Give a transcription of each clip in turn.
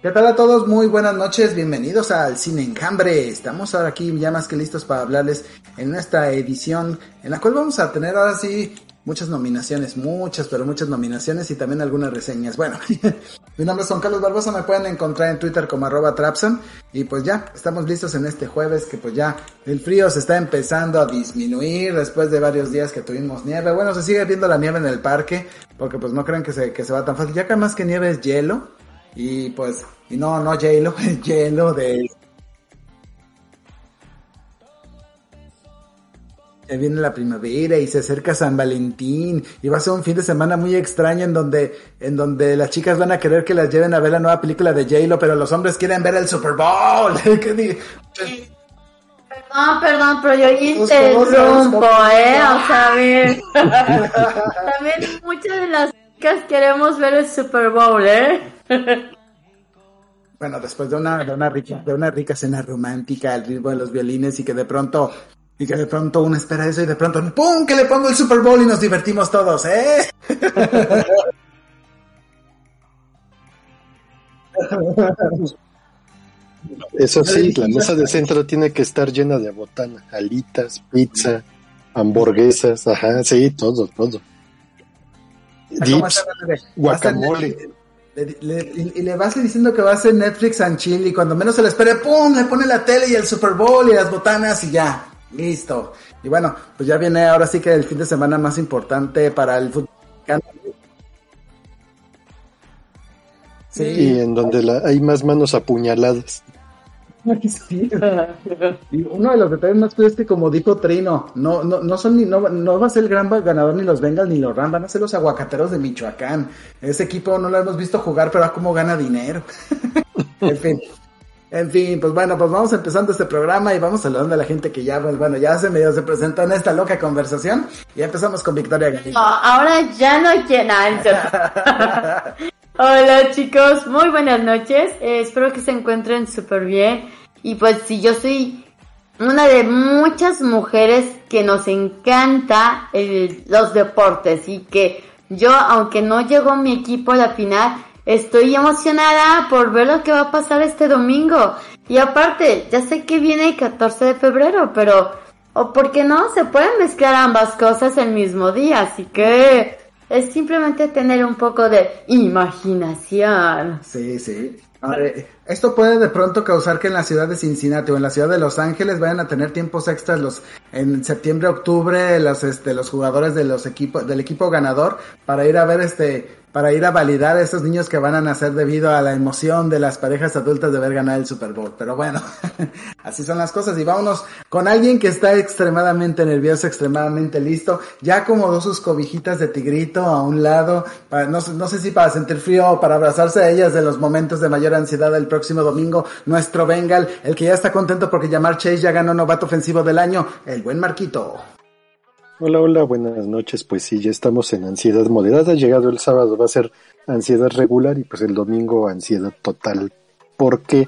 ¿Qué tal a todos? Muy buenas noches, bienvenidos al Cine Enjambre. Estamos ahora aquí ya más que listos para hablarles en esta edición en la cual vamos a tener ahora sí muchas nominaciones, muchas, pero muchas nominaciones y también algunas reseñas. Bueno, mi nombre es Juan Carlos Barbosa, me pueden encontrar en Twitter como arroba Trapson y pues ya, estamos listos en este jueves que pues ya el frío se está empezando a disminuir después de varios días que tuvimos nieve. Bueno, se sigue viendo la nieve en el parque porque pues no creen que se, que se va tan fácil, ya que más que nieve es hielo y pues, y no, no hielo, es hielo de... Ya viene la primavera y se acerca San Valentín y va a ser un fin de semana muy extraño en donde, en donde las chicas van a querer que las lleven a ver la nueva película de J-Lo, pero los hombres quieren ver el Super Bowl. ¿Qué Perdón, perdón, pero yo interrumpo, ¿eh? O sea, a ver. También muchas de las chicas queremos ver el Super Bowl, ¿eh? Bueno, después de una, de una rica, de una rica cena romántica al ritmo de los violines y que de pronto, y que de pronto uno espera eso y de pronto, ¡pum! que le pongo el Super Bowl y nos divertimos todos, ¿eh? Eso sí, la mesa de centro tiene que estar llena de botana, alitas, pizza, hamburguesas, ajá, sí, todo, todo. Dips, guacamole. y le vas diciendo que va a ser Netflix and chill y cuando menos se le espere, ¡pum! Le pone la tele y el Super Bowl y las botanas y ya, listo. Y bueno, pues ya viene ahora sí que el fin de semana más importante para el fútbol. Sí. Y en donde la, hay más manos apuñaladas. Sí. Y uno de los detalles más curiosos es que como dijo Trino, no, no, no son ni, no, no va a ser el gran ganador ni los Bengals ni los Rams, van a ser los aguacateros de Michoacán. Ese equipo no lo hemos visto jugar, pero a cómo gana dinero. en fin. En fin, pues bueno, pues vamos empezando este programa y vamos saludando a la gente que ya, pues bueno, ya se medio se presentó en esta loca conversación y empezamos con Victoria. No, ahora ya no quiero. Hola chicos, muy buenas noches. Eh, espero que se encuentren súper bien. Y pues si yo soy una de muchas mujeres que nos encanta los deportes y que yo, aunque no llegó mi equipo a la final, estoy emocionada por ver lo que va a pasar este domingo. Y aparte, ya sé que viene el 14 de febrero, pero, o por qué no, se pueden mezclar ambas cosas el mismo día, así que es simplemente tener un poco de imaginación. Sí, sí. Esto puede de pronto causar que en la ciudad de Cincinnati o en la ciudad de Los Ángeles vayan a tener tiempos extras los en septiembre, octubre los este los jugadores de los equipos del equipo ganador para ir a ver este para ir a validar a esos niños que van a nacer debido a la emoción de las parejas adultas de ver ganar el Super Bowl. Pero bueno, así son las cosas y vámonos con alguien que está extremadamente nervioso, extremadamente listo, ya acomodó sus cobijitas de tigrito a un lado, para, no, no sé si para sentir frío o para abrazarse a ellas de los momentos de mayor ansiedad el próximo domingo, nuestro Bengal, el que ya está contento porque llamar Chase ya ganó novato ofensivo del año, el buen Marquito. Hola, hola, buenas noches. Pues sí, ya estamos en ansiedad moderada. Llegado el sábado va a ser ansiedad regular y pues el domingo ansiedad total. Porque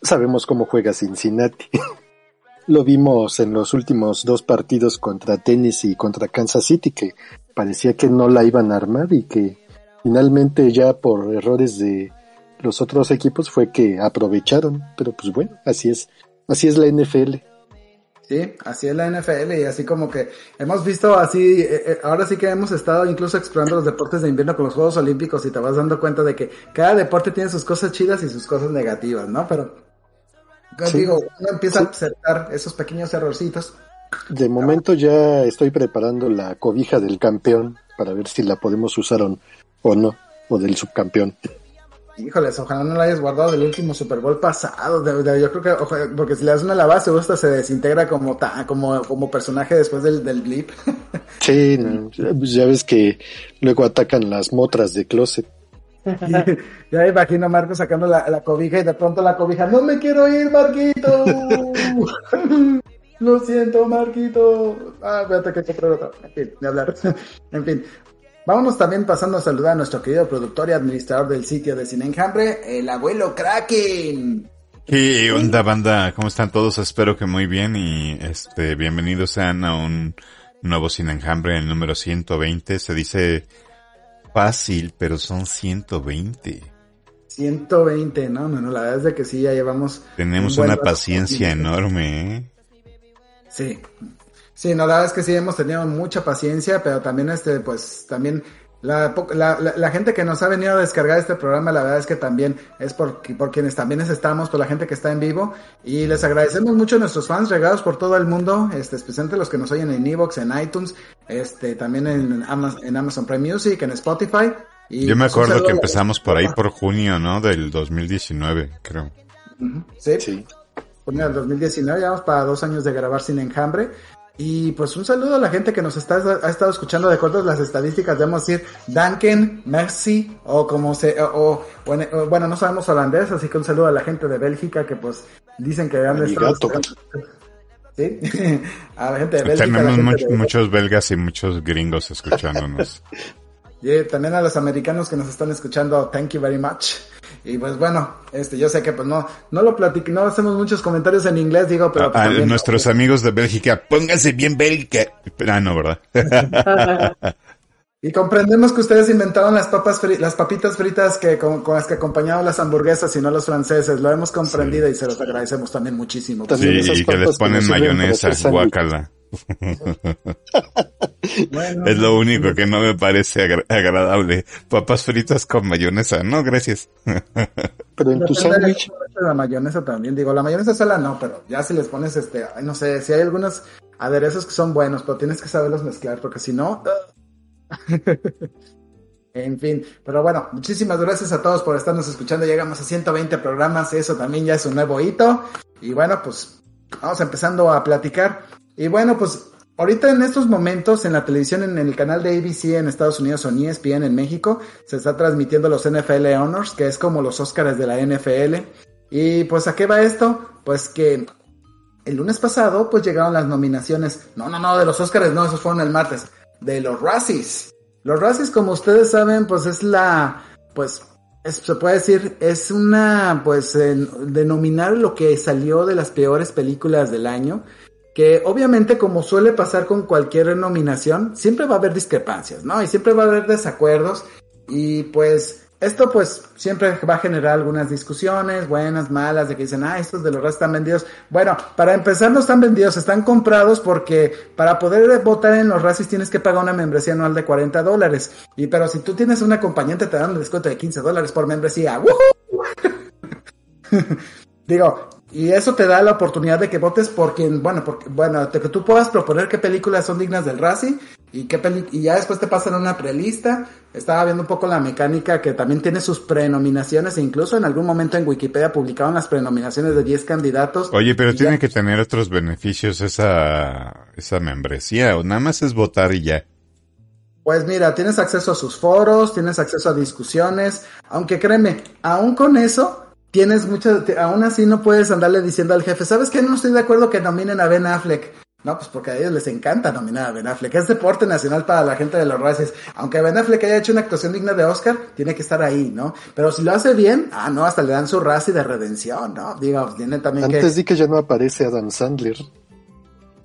sabemos cómo juega Cincinnati. Lo vimos en los últimos dos partidos contra Tennessee y contra Kansas City que parecía que no la iban a armar y que finalmente ya por errores de los otros equipos fue que aprovecharon. Pero pues bueno, así es, así es la NFL. Sí, así es la NFL y así como que hemos visto así, eh, eh, ahora sí que hemos estado incluso explorando los deportes de invierno con los Juegos Olímpicos y te vas dando cuenta de que cada deporte tiene sus cosas chidas y sus cosas negativas, ¿no? Pero, digo, uno empieza a aceptar esos pequeños errorcitos. De momento ya estoy preparando la cobija del campeón para ver si la podemos usar o no, o del subcampeón. Híjoles, ojalá no la hayas guardado del último Super Bowl pasado. yo creo que, porque si le das una lavada, se gusta, se desintegra como, como, como personaje después del, del blip. Sí, pues ya ves que luego atacan las motras de closet. ya imagino a Marco sacando la, cobija y de pronto la cobija, no me quiero ir, Marquito. Lo siento, Marquito. Ah, voy a tener que comprar otra. En fin, de hablar. en fin, Vámonos también pasando a saludar a nuestro querido productor y administrador del sitio de Cine Enjambre, el abuelo Kraken. ¿Qué onda banda? ¿Cómo están todos? Espero que muy bien y este bienvenidos sean a un nuevo Cine Enjambre, el número 120. Se dice fácil, pero son 120. 120, no, no, no, la verdad es de que sí, ya llevamos... Tenemos una paciencia enorme, ¿eh? Sí, sí, no, la verdad es que sí hemos tenido mucha paciencia, pero también este, pues, también la, la, la, gente que nos ha venido a descargar este programa, la verdad es que también es por, por quienes también estamos, por la gente que está en vivo. Y les agradecemos mucho a nuestros fans regados por todo el mundo, este, especialmente los que nos oyen en Evox, en iTunes, este, también en Amazon, en Amazon Prime Music, en Spotify. Y Yo me pues, acuerdo que empezamos por ahí por junio, ¿no? Del 2019, creo. Sí. sí. Junio del 2019, ya vamos para dos años de grabar sin enjambre. Y pues un saludo a la gente que nos está, ha estado escuchando de acuerdo a las estadísticas, debemos decir Danken, Merci, o como se, o, bueno, no sabemos holandés, así que un saludo a la gente de Bélgica que pues dicen que han estado... ¿Sí? a la gente de Bélgica. Tenemos muchos belgas y muchos gringos escuchándonos. y también a los americanos que nos están escuchando, thank you very much. Y pues bueno, este, yo sé que pues no, no lo platico, no hacemos muchos comentarios en inglés, digo, pero... Pues, a, nuestros amigos de Bélgica, pónganse bien Bélgica. Ah, no, ¿verdad? y comprendemos que ustedes inventaron las papas las papitas fritas que con, las que acompañaban las hamburguesas y no los franceses. Lo hemos comprendido y se los agradecemos también muchísimo. sí, y que les ponen mayonesa, Es lo único que no me parece agradable. Papas fritas con mayonesa. No, gracias. Pero en tu sándwich. La mayonesa también. Digo, la mayonesa sola no, pero ya si les pones este, no sé, si hay algunos aderezos que son buenos, pero tienes que saberlos mezclar, porque si no. en fin, pero bueno, muchísimas gracias a todos por estarnos escuchando. Llegamos a 120 programas, eso también ya es un nuevo hito. Y bueno, pues vamos empezando a platicar. Y bueno, pues ahorita en estos momentos en la televisión, en el canal de ABC en Estados Unidos o ESPN en México, se está transmitiendo los NFL Honors, que es como los Oscars de la NFL. Y pues a qué va esto? Pues que el lunes pasado pues llegaron las nominaciones, no, no, no, de los Oscars, no, esos fueron el martes, de los Razzies. Los Razzies, como ustedes saben, pues es la, pues se puede decir, es una, pues, denominar lo que salió de las peores películas del año que obviamente como suele pasar con cualquier nominación, siempre va a haber discrepancias, ¿no? Y siempre va a haber desacuerdos y pues esto pues siempre va a generar algunas discusiones, buenas, malas, de que dicen, ah, estos de los están vendidos. Bueno, para empezar no están vendidos, están comprados porque para poder votar en los racis tienes que pagar una membresía anual de 40 dólares. Y pero si tú tienes un acompañante te dan un descuento de 15 dólares por membresía. Digo, y eso te da la oportunidad de que votes por quien, bueno, porque, bueno, de que tú puedas proponer qué películas son dignas del Razzie y qué y ya después te pasan una prelista. Estaba viendo un poco la mecánica que también tiene sus prenominaciones e incluso en algún momento en Wikipedia publicaron las prenominaciones de 10 candidatos. Oye, pero tiene que tener otros beneficios esa, esa membresía o nada más es votar y ya. Pues mira, tienes acceso a sus foros, tienes acceso a discusiones, aunque créeme, aún con eso, tienes mucho, aún así no puedes andarle diciendo al jefe, ¿sabes qué? No estoy de acuerdo que nominen a Ben Affleck. No, pues porque a ellos les encanta nominar a Ben Affleck. Es deporte nacional para la gente de los races. Aunque Ben Affleck haya hecho una actuación digna de Oscar, tiene que estar ahí, ¿no? Pero si lo hace bien, ah, no, hasta le dan su raza y de redención, ¿no? Digo, tiene también Antes di que ya no aparece Adam Sandler.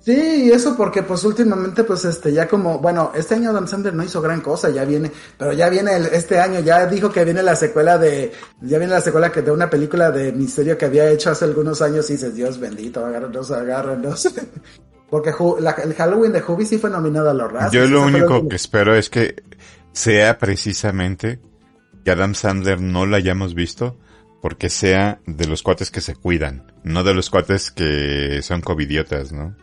Sí, y eso porque pues últimamente pues este ya como, bueno, este año Adam Sandler no hizo gran cosa, ya viene, pero ya viene el, este año, ya dijo que viene la secuela de, ya viene la secuela que de una película de misterio que había hecho hace algunos años y dices, Dios bendito, agárranos, agárranos. porque el Halloween de Hubie sí fue nominado a los Razzies. Yo lo único que espero es que sea precisamente que Adam Sandler no lo hayamos visto porque sea de los cuates que se cuidan, no de los cuates que son covidiotas, ¿no?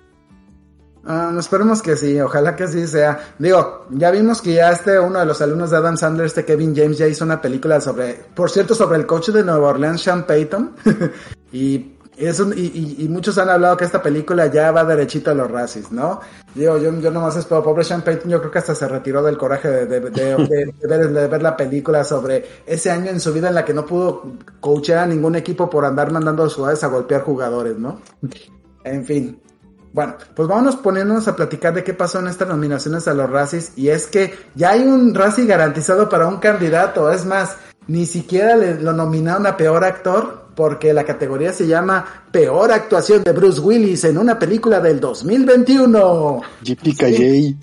Ah, esperemos que sí, ojalá que sí sea. Digo, ya vimos que ya este, uno de los alumnos de Adam Sandler, este Kevin James, ya hizo una película sobre, por cierto, sobre el coche de Nueva Orleans, Sean Payton. y, es un, y, y, muchos han hablado que esta película ya va derechito a los racis, ¿no? Digo, yo, yo nomás espero, pobre Sean Payton, yo creo que hasta se retiró del coraje de, de, de, ver, de ver la película sobre ese año en su vida en la que no pudo coachear a ningún equipo por andar mandando a ciudades a golpear jugadores, ¿no? En fin, bueno, pues vámonos poniéndonos a platicar de qué pasó en estas nominaciones a los Razzies. Y es que ya hay un Razzie garantizado para un candidato. Es más, ni siquiera le, lo nominaron a peor actor porque la categoría se llama Peor actuación de Bruce Willis en una película del 2021. JPKJ.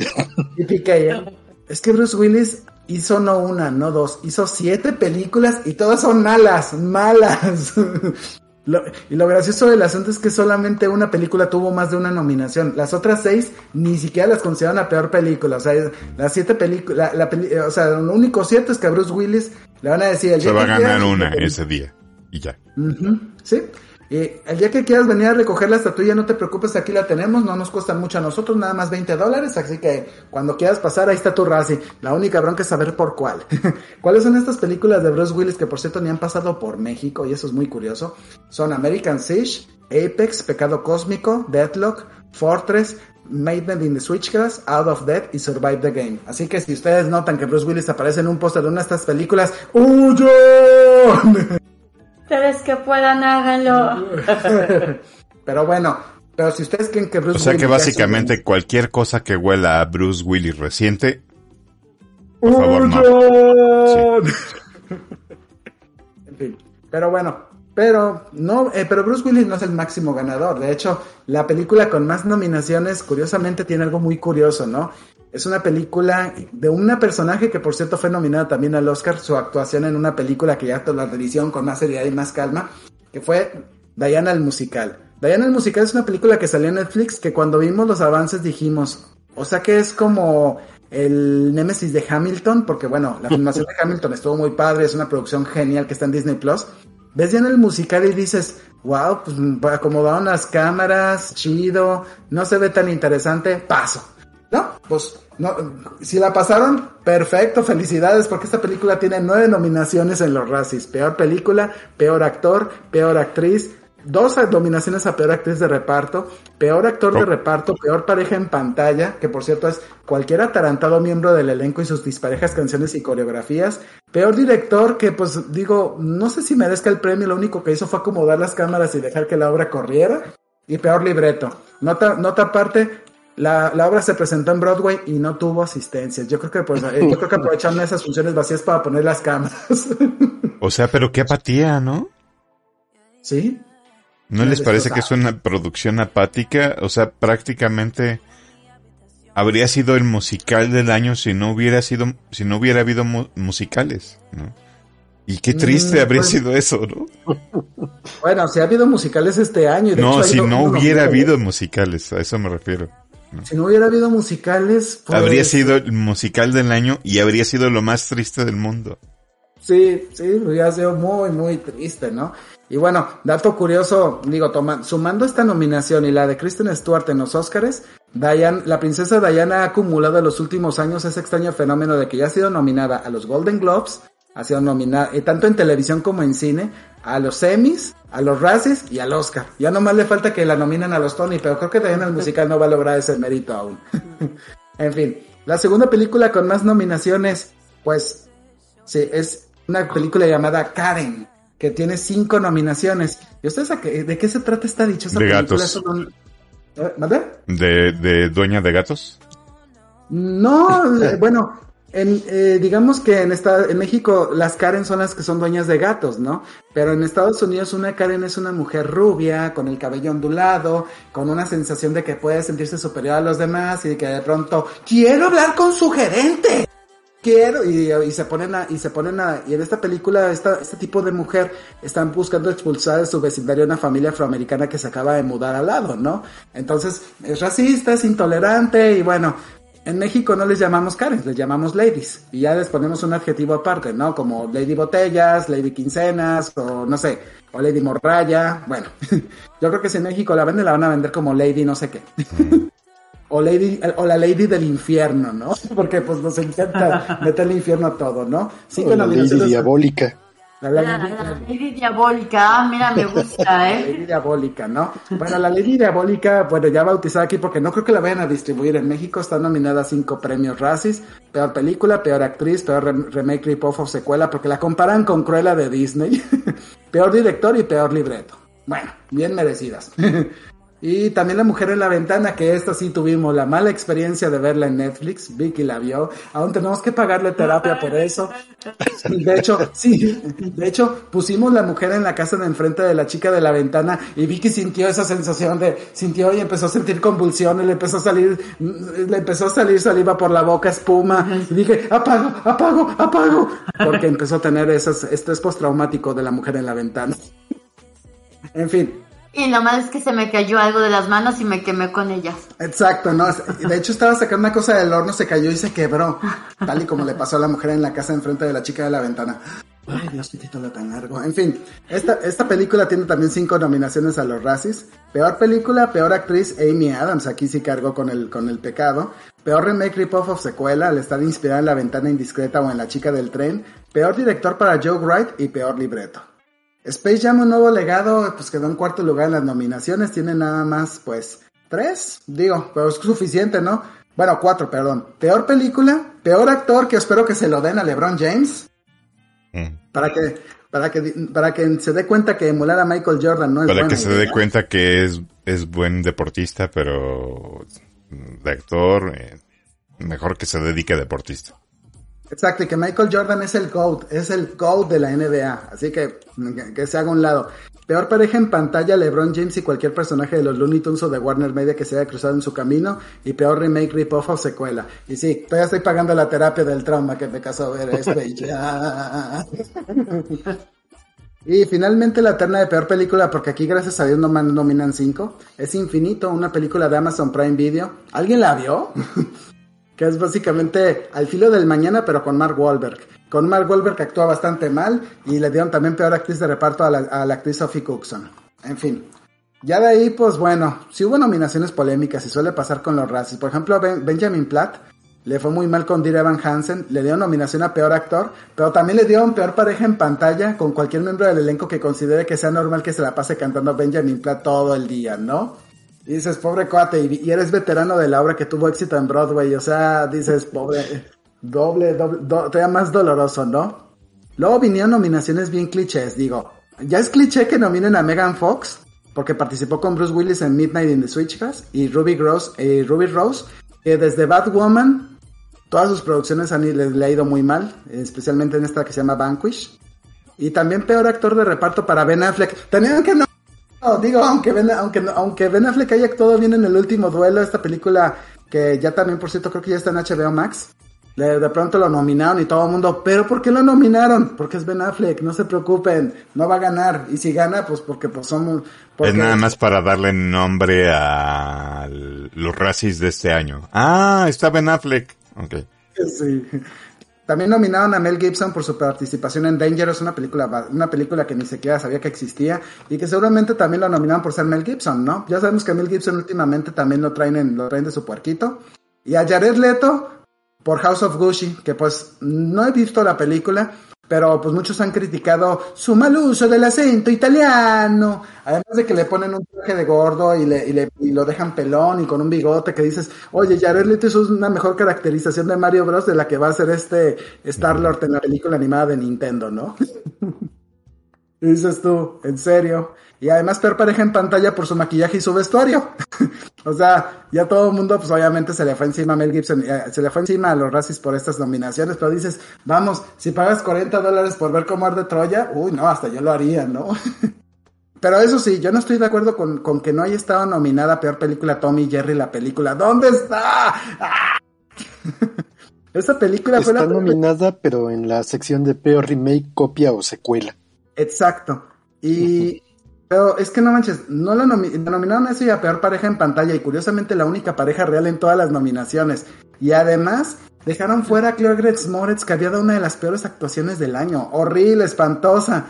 JPKJ. Es que Bruce Willis hizo no una, no dos, hizo siete películas y todas son malas, malas. Y lo gracioso del asunto es que solamente una película tuvo más de una nominación. Las otras seis ni siquiera las consideran la peor película. O sea, las siete películas, la, o sea, lo único cierto es que a Bruce Willis le van a decir... El Se va a ganar una ese día y ya. sí. Y el día que quieras venir a recoger la estatuilla, no te preocupes, aquí la tenemos, no nos cuesta mucho a nosotros, nada más 20 dólares, así que cuando quieras pasar, ahí está tu Razzie. La única bronca es saber por cuál. ¿Cuáles son estas películas de Bruce Willis que por cierto ni han pasado por México y eso es muy curioso? Son American Siege, Apex, Pecado Cósmico, Deathlock, Fortress, Maiden in the Switchgrass, Out of Death y Survive the Game. Así que si ustedes notan que Bruce Willis aparece en un póster de una de estas películas, ¡Huyo! Ustedes que puedan, háganlo. pero bueno, pero si ustedes creen que Bruce Willis... O sea que básicamente cualquier cosa que huela a Bruce Willis reciente... Por favor, no. en fin, pero bueno, pero no, eh, pero Bruce Willis no es el máximo ganador. De hecho, la película con más nominaciones, curiosamente, tiene algo muy curioso, ¿no? Es una película de una personaje que por cierto fue nominada también al Oscar, su actuación en una película que ya la televisión con más seriedad y más calma, que fue Diana el Musical. Diana el Musical es una película que salió en Netflix que cuando vimos los avances dijimos, o sea que es como el Némesis de Hamilton, porque bueno, la filmación de Hamilton estuvo muy padre, es una producción genial que está en Disney Plus. Ves Diana el Musical y dices, wow, pues acomodaron las cámaras, chido, no se ve tan interesante, paso no, pues no, si la pasaron, perfecto, felicidades, porque esta película tiene nueve nominaciones en los Razzies. Peor película, peor actor, peor actriz, dos nominaciones a peor actriz de reparto, peor actor de reparto, peor pareja en pantalla, que por cierto es cualquier atarantado miembro del elenco y sus disparejas canciones y coreografías, peor director, que pues digo, no sé si merezca el premio, lo único que hizo fue acomodar las cámaras y dejar que la obra corriera, y peor libreto. Nota, nota aparte, la, la, obra se presentó en Broadway y no tuvo asistencia. Yo creo que pues, eh, yo creo que aprovecharon esas funciones vacías para poner las cámaras. o sea, pero qué apatía, ¿no? Sí. ¿No les parece que es una producción apática? O sea, prácticamente habría sido el musical del año si no hubiera sido, si no hubiera habido musicales, ¿no? Y qué triste mm, habría pues sido eso, ¿no? Bueno, si ha habido musicales este año. no, si no hubiera habido musicales, a eso me refiero. Si no hubiera habido musicales, pues... habría sido el musical del año y habría sido lo más triste del mundo. Sí, sí, hubiera sido muy, muy triste, ¿no? Y bueno, dato curioso, digo, toma, sumando esta nominación y la de Kristen Stewart en los Oscars, Diane, la princesa Diana ha acumulado en los últimos años ese extraño fenómeno de que ya ha sido nominada a los Golden Globes, ha sido nominada, eh, tanto en televisión como en cine, a los Emmys, a los Razzies y al Oscar. Ya nomás le falta que la nominen a los Tony, pero creo que también el musical no va a lograr ese mérito aún. en fin, la segunda película con más nominaciones, pues, sí, es una película llamada Karen, que tiene cinco nominaciones. ¿Y ustedes de qué se trata esta dichosa de película? Gatos. ¿Eh? ¿De, ¿De dueña de gatos? No, bueno, en, eh, digamos que en, esta, en México las Karen son las que son dueñas de gatos, ¿no? Pero en Estados Unidos una Karen es una mujer rubia, con el cabello ondulado, con una sensación de que puede sentirse superior a los demás y de que de pronto quiero hablar con su gerente. Quiero, y, se ponen a, y se ponen a, y en esta película, esta, este tipo de mujer están buscando expulsar de su vecindario a una familia afroamericana que se acaba de mudar al lado, ¿no? Entonces, es racista, es intolerante, y bueno, en México no les llamamos Karen, les llamamos ladies. Y ya les ponemos un adjetivo aparte, ¿no? Como Lady Botellas, Lady Quincenas, o no sé, o Lady Morraya. Bueno, yo creo que si en México la venden, la van a vender como Lady no sé qué. o Lady, o la Lady del infierno, ¿no? Porque pues nos encanta meterle infierno a todo, ¿no? Sí, o la Lady diabólica. La, Lady Diabólica, ah, mira, me gusta, ¿eh? Lady Diabólica, ¿no? Bueno, la Lady Diabólica, bueno, ya bautizada aquí porque no creo que la vayan a distribuir en México, está nominada a cinco premios Razzies, peor película, peor actriz, peor remake, rip-off o secuela, porque la comparan con Cruella de Disney, peor director y peor libreto. Bueno, bien merecidas. Y también La Mujer en la Ventana, que esta sí tuvimos la mala experiencia de verla en Netflix. Vicky la vio. Aún tenemos que pagarle terapia por eso. De hecho, sí, de hecho, pusimos La Mujer en la casa de enfrente de la chica de la ventana y Vicky sintió esa sensación de, sintió y empezó a sentir convulsiones, le empezó a salir, le empezó a salir saliva por la boca, espuma. Y dije, apago, apago, apago. Porque empezó a tener esas, estrés postraumático de La Mujer en la Ventana. En fin, y lo malo es que se me cayó algo de las manos y me quemé con ellas. Exacto, no. De hecho, estaba sacando una cosa del horno, se cayó y se quebró. Tal y como le pasó a la mujer en la casa enfrente de la chica de la ventana. Ay, Dios, qué título tan largo. En fin, esta, esta película tiene también cinco nominaciones a los Razzies. Peor película, peor actriz, Amy Adams. Aquí sí cargó con el, con el pecado. Peor remake, rip-off of secuela, al estar inspirada en La ventana indiscreta o en La chica del tren. Peor director para Joe Wright y peor libreto. Space Jam, un nuevo legado, pues quedó en cuarto lugar en las nominaciones, tiene nada más, pues, tres, digo, pero es suficiente, ¿no? Bueno, cuatro, perdón. Peor película, peor actor, que espero que se lo den a LeBron James. Mm. Para que, para que, para que se dé cuenta que emular a Michael Jordan no es Para que se dé cuenta que es, es buen deportista, pero de actor, eh, mejor que se dedique a deportista. Exacto, y que Michael Jordan es el GOAT, es el GOAT de la NBA, así que que se haga un lado. Peor pareja en pantalla, LeBron James y cualquier personaje de los Looney Tunes o de Warner Media que se haya cruzado en su camino, y peor remake, rip-off o secuela. Y sí, todavía estoy pagando la terapia del trauma que me casó ver Space Y finalmente la terna de peor película, porque aquí gracias a Dios no nominan cinco, es Infinito, una película de Amazon Prime Video. ¿Alguien la vio? que es básicamente Al filo del mañana, pero con Mark Wahlberg. Con Mark Wahlberg que actúa bastante mal y le dieron también peor actriz de reparto a la, actriz Sophie Cookson. En fin. Ya de ahí, pues bueno, si hubo nominaciones polémicas y suele pasar con los racis. Por ejemplo, Benjamin Platt le fue muy mal con Dear Evan Hansen, le dio nominación a peor actor, pero también le dio un peor pareja en pantalla con cualquier miembro del elenco que considere que sea normal que se la pase cantando Benjamin Platt todo el día, ¿no? Y dices, pobre cuate, y, eres veterano de la obra que tuvo éxito en Broadway, o sea, dices, pobre, doble, doble, todavía más doloroso, ¿no? Luego vinieron nominaciones bien clichés, digo, ya es cliché que nominen a Megan Fox, porque participó con Bruce Willis en Midnight in the Switchcast, y Ruby, Rose, eh, Ruby Rose, que desde Batwoman, todas sus producciones han le, ha ido muy mal, especialmente en esta que se llama Vanquish. Y también peor actor de reparto para Ben Affleck. Tenían que no no, digo, aunque Ben, aunque, aunque Ben Affleck haya actuado bien en el último duelo, esta película que ya también, por cierto, creo que ya está en HBO Max. De, pronto lo nominaron y todo el mundo, pero ¿por qué lo nominaron? Porque es Ben Affleck, no se preocupen, no va a ganar. Y si gana, pues porque pues somos... Es nada más para darle nombre a los racis de este año. Ah, está Ben Affleck. Ok. Sí. También nominaron a Mel Gibson por su participación en Dangerous, una película, una película que ni siquiera sabía que existía y que seguramente también lo nominaron por ser Mel Gibson, ¿no? Ya sabemos que Mel Gibson últimamente también lo traen, en, lo traen de su puerquito. Y a Jared Leto por House of Gucci, que pues no he visto la película, pero pues muchos han criticado su mal uso del acento italiano, además de que le ponen un traje de gordo y, le, y, le, y lo dejan pelón y con un bigote que dices, oye, Jared Leto es una mejor caracterización de Mario Bros de la que va a ser este Star-Lord en la película animada de Nintendo, ¿no? dices tú, ¿en serio? Y además peor pareja en pantalla por su maquillaje y su vestuario. o sea, ya todo el mundo, pues obviamente se le fue encima a Mel Gibson, eh, se le fue encima a los Razzies por estas nominaciones, pero dices, vamos, si pagas 40 dólares por ver cómo arde Troya, uy, no, hasta yo lo haría, ¿no? pero eso sí, yo no estoy de acuerdo con, con que no haya estado nominada peor película Tommy Jerry la película. ¿Dónde está? ¡Ah! Esa película fue la nominada, pero en la sección de peor remake, copia o secuela. Exacto. Y pero es que no manches, no lo nominaron a eso y a peor pareja en pantalla y curiosamente la única pareja real en todas las nominaciones. Y además dejaron fuera a Claire Grace Moretz que había dado una de las peores actuaciones del año. Horrible, espantosa.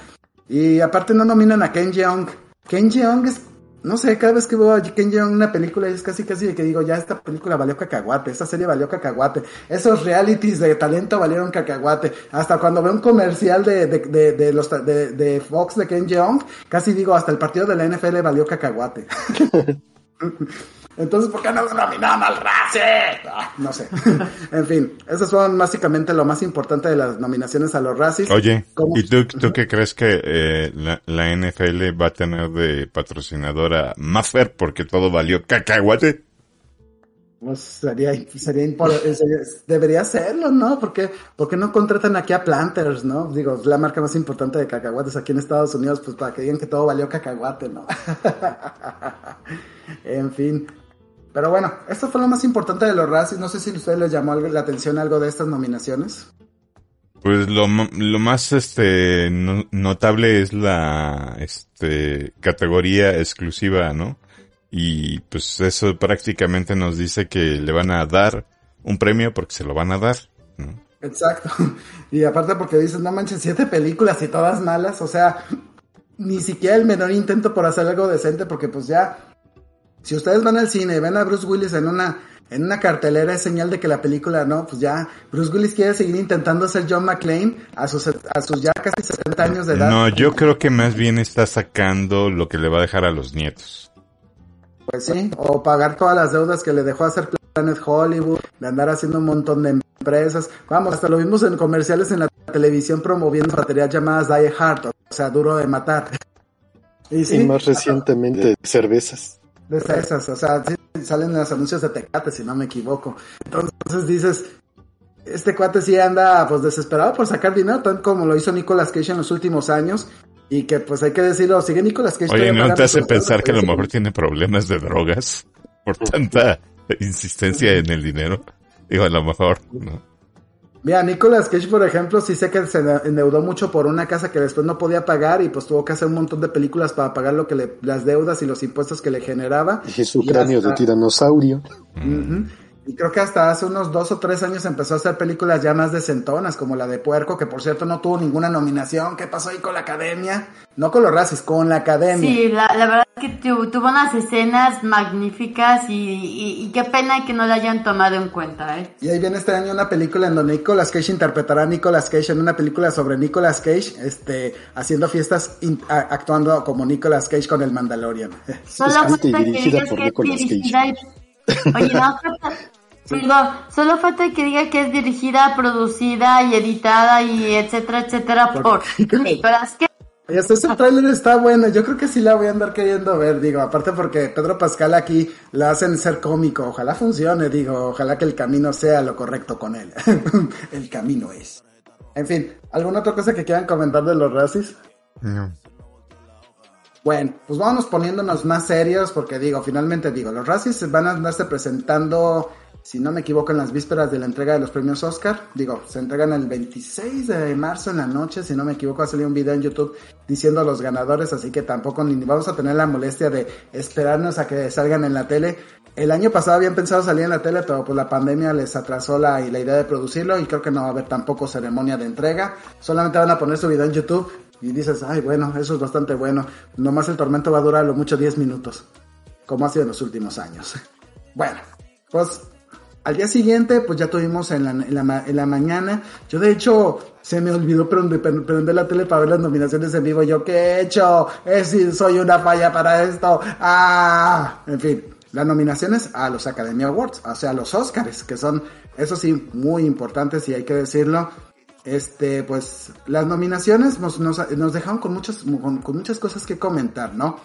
Y aparte no nominan a Ken Jeong. Ken Jeong es no sé, cada vez que veo a Ken Jeong en una película es casi casi de que digo, ya esta película valió cacahuate, esta serie valió cacahuate, esos realities de talento valieron cacahuate, hasta cuando veo un comercial de, de, de, los, de, de Fox de Ken Jeong, casi digo, hasta el partido de la NFL valió cacahuate. Entonces, ¿por qué no lo nominaron al Razzie? Ah, no sé. en fin, esos son básicamente lo más importante de las nominaciones a los Razzies. Oye, ¿y tú, tú qué crees que eh, la, la NFL va a tener de patrocinadora Maffer porque todo valió cacahuate? Pues sería, sería, sería, debería serlo, ¿no? Porque, porque no contratan aquí a Planters, ¿no? Digo, es la marca más importante de cacahuates aquí en Estados Unidos, pues para que digan que todo valió cacahuate, ¿no? en fin. Pero bueno, esto fue lo más importante de los Razzies. No sé si a ustedes les llamó la atención algo de estas nominaciones. Pues lo, lo más este notable es la este categoría exclusiva, ¿no? Y pues eso prácticamente nos dice que le van a dar un premio porque se lo van a dar. Exacto. Y aparte porque dices, no manches, siete películas y todas malas. O sea, ni siquiera el menor intento por hacer algo decente porque pues ya, si ustedes van al cine y ven a Bruce Willis en una, en una cartelera es señal de que la película, no, pues ya, Bruce Willis quiere seguir intentando ser John McClane a sus, a sus ya casi 70 años de edad. No, yo creo que más bien está sacando lo que le va a dejar a los nietos. Pues sí, o pagar todas las deudas que le dejó hacer Planet Hollywood, de andar haciendo un montón de empresas. Vamos, hasta lo vimos en comerciales en la televisión promoviendo baterías llamadas Die Hard, o sea, duro de matar. Y, sí, más recientemente cervezas. De cervezas, o sea, sí, salen los anuncios de Tecate, si no me equivoco. Entonces dices, este cuate sí anda pues desesperado por sacar dinero, tanto como lo hizo Nicolas Cage en los últimos años. Y que pues hay que decirlo, sigue Nicolas Cage. Oye, ¿no te hace pensar que a lo mejor tiene problemas de drogas por tanta insistencia en el dinero? Digo, a lo mejor, ¿no? Mira, Nicolas Cage, por ejemplo, sí sé que se endeudó mucho por una casa que después no podía pagar y pues tuvo que hacer un montón de películas para pagar lo que le, las deudas y los impuestos que le generaba. Y su cráneo de tiranosaurio. Y creo que hasta hace unos dos o tres años empezó a hacer películas ya más decentonas, como la de Puerco, que por cierto no tuvo ninguna nominación. ¿Qué pasó ahí con la academia? No con los racis, con la academia. Sí, la, verdad es que tuvo unas escenas magníficas y, qué pena que no la hayan tomado en cuenta. ¿eh? Y ahí viene este año una película en donde Nicolas Cage interpretará a Nicolas Cage en una película sobre Nicolas Cage, este, haciendo fiestas, actuando como Nicolas Cage con el Mandalorian. Solo falta que digas que es dirigida Oye, no, solo falta que diga que es dirigida, producida y editada y etcétera, etcétera por, Nicolas Cage. Ese trailer está bueno, yo creo que sí la voy a andar queriendo ver, digo, aparte porque Pedro Pascal aquí la hacen ser cómico, ojalá funcione, digo, ojalá que el camino sea lo correcto con él. el camino es. En fin, ¿alguna otra cosa que quieran comentar de los racis? No. Bueno, pues vámonos poniéndonos más serios porque digo, finalmente digo, los racis van a andarse presentando si no me equivoco, en las vísperas de la entrega de los premios Oscar. Digo, se entregan el 26 de marzo en la noche, si no me equivoco, ha salido un video en YouTube diciendo a los ganadores, así que tampoco ni vamos a tener la molestia de esperarnos a que salgan en la tele. El año pasado habían pensado salir en la tele, pero pues la pandemia les atrasó la, la idea de producirlo y creo que no va a haber tampoco ceremonia de entrega. Solamente van a poner su video en YouTube y dices, ay, bueno, eso es bastante bueno. Nomás el tormento va a durar lo mucho 10 minutos, como ha sido en los últimos años. Bueno, pues al día siguiente, pues ya tuvimos en la, en la, en la mañana. Yo, de hecho, se me olvidó prender, prender, la tele para ver las nominaciones en vivo. Yo, ¿qué he hecho? Es decir, soy una falla para esto. ¡Ah! En fin, las nominaciones a los Academy Awards, o sea, a los Oscars, que son, eso sí, muy importantes y hay que decirlo. Este, pues, las nominaciones nos, dejaron con muchas, con, muchas cosas que comentar, ¿no?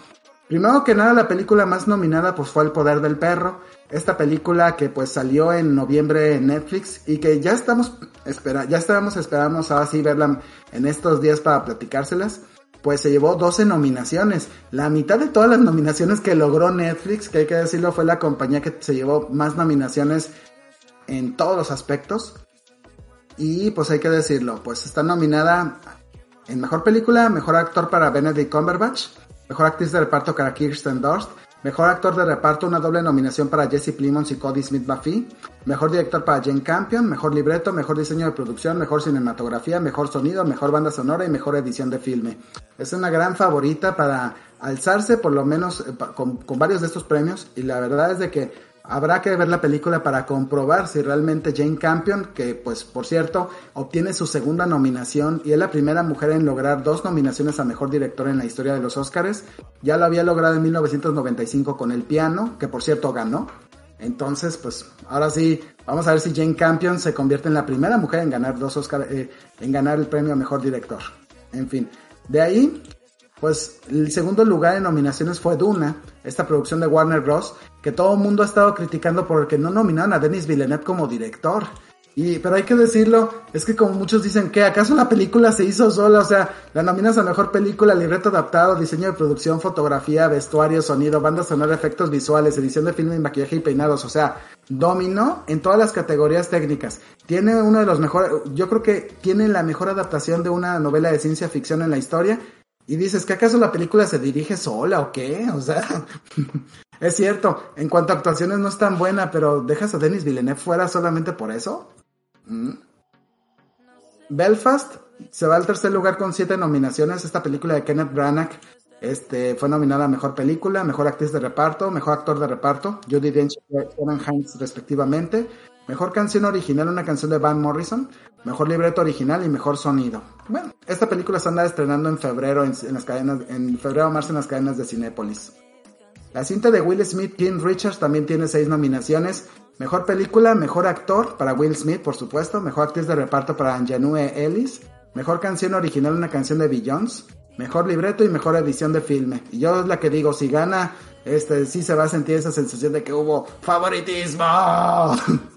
Primero que nada, la película más nominada pues fue El Poder del Perro, esta película que pues salió en noviembre en Netflix y que ya estamos espera, ya estábamos esperamos así verla en estos días para platicárselas. Pues se llevó 12 nominaciones. La mitad de todas las nominaciones que logró Netflix, que hay que decirlo, fue la compañía que se llevó más nominaciones en todos los aspectos. Y pues hay que decirlo, pues está nominada en Mejor Película, Mejor Actor para Benedict Cumberbatch, Mejor Actriz de Reparto para Kirsten Dunst, Mejor actor de reparto, una doble nominación para Jesse Plimons y Cody Smith Buffy. Mejor director para Jane Campion, mejor libreto, mejor diseño de producción, mejor cinematografía, mejor sonido, mejor banda sonora y mejor edición de filme. Es una gran favorita para alzarse por lo menos eh, con, varios de estos premios y la verdad es de que Habrá que ver la película para comprobar si realmente Jane Campion, que pues por cierto obtiene su segunda nominación y es la primera mujer en lograr dos nominaciones a Mejor Director en la historia de los Oscars, ya lo había logrado en 1995 con El Piano, que por cierto ganó. Entonces, pues ahora sí, vamos a ver si Jane Campion se convierte en la primera mujer en ganar dos Oscars, eh, en ganar el premio a Mejor Director. En fin, de ahí pues el segundo lugar en nominaciones fue Duna, esta producción de Warner Bros. que todo el mundo ha estado criticando porque no nominaron a Denis Villeneuve como director. Y, pero hay que decirlo, es que como muchos dicen que acaso la película se hizo sola, o sea, la nominas a mejor película, libreto adaptado, diseño de producción, fotografía, vestuario, sonido, banda sonora, efectos visuales, edición de filme, maquillaje y peinados, o sea, dominó en todas las categorías técnicas. Tiene uno de los mejores, yo creo que tiene la mejor adaptación de una novela de ciencia ficción en la historia y dices, ¿que acaso la película se dirige sola o qué? O sea, es cierto, en cuanto a actuaciones no es tan buena, pero dejas a Denis Villeneuve fuera solamente por eso. Mm. Belfast se va al tercer lugar con siete nominaciones. Esta película de Kenneth Branagh este, fue nominada a Mejor Película, Mejor Actriz de Reparto, Mejor Actor de Reparto, Judy Dench y Evan Hines respectivamente. Mejor canción original, una canción de Van Morrison. Mejor libreto original y mejor sonido. Bueno, esta película se anda estrenando en febrero en, las cadenas, en febrero o marzo en las cadenas de Cinépolis. La cinta de Will Smith, King Richards, también tiene seis nominaciones. Mejor película, mejor actor para Will Smith, por supuesto. Mejor actriz de reparto para Anjanue Ellis. Mejor canción original, una canción de Beyoncé. Mejor libreto y mejor edición de filme. Y yo es la que digo, si gana, este, sí se va a sentir esa sensación de que hubo favoritismo.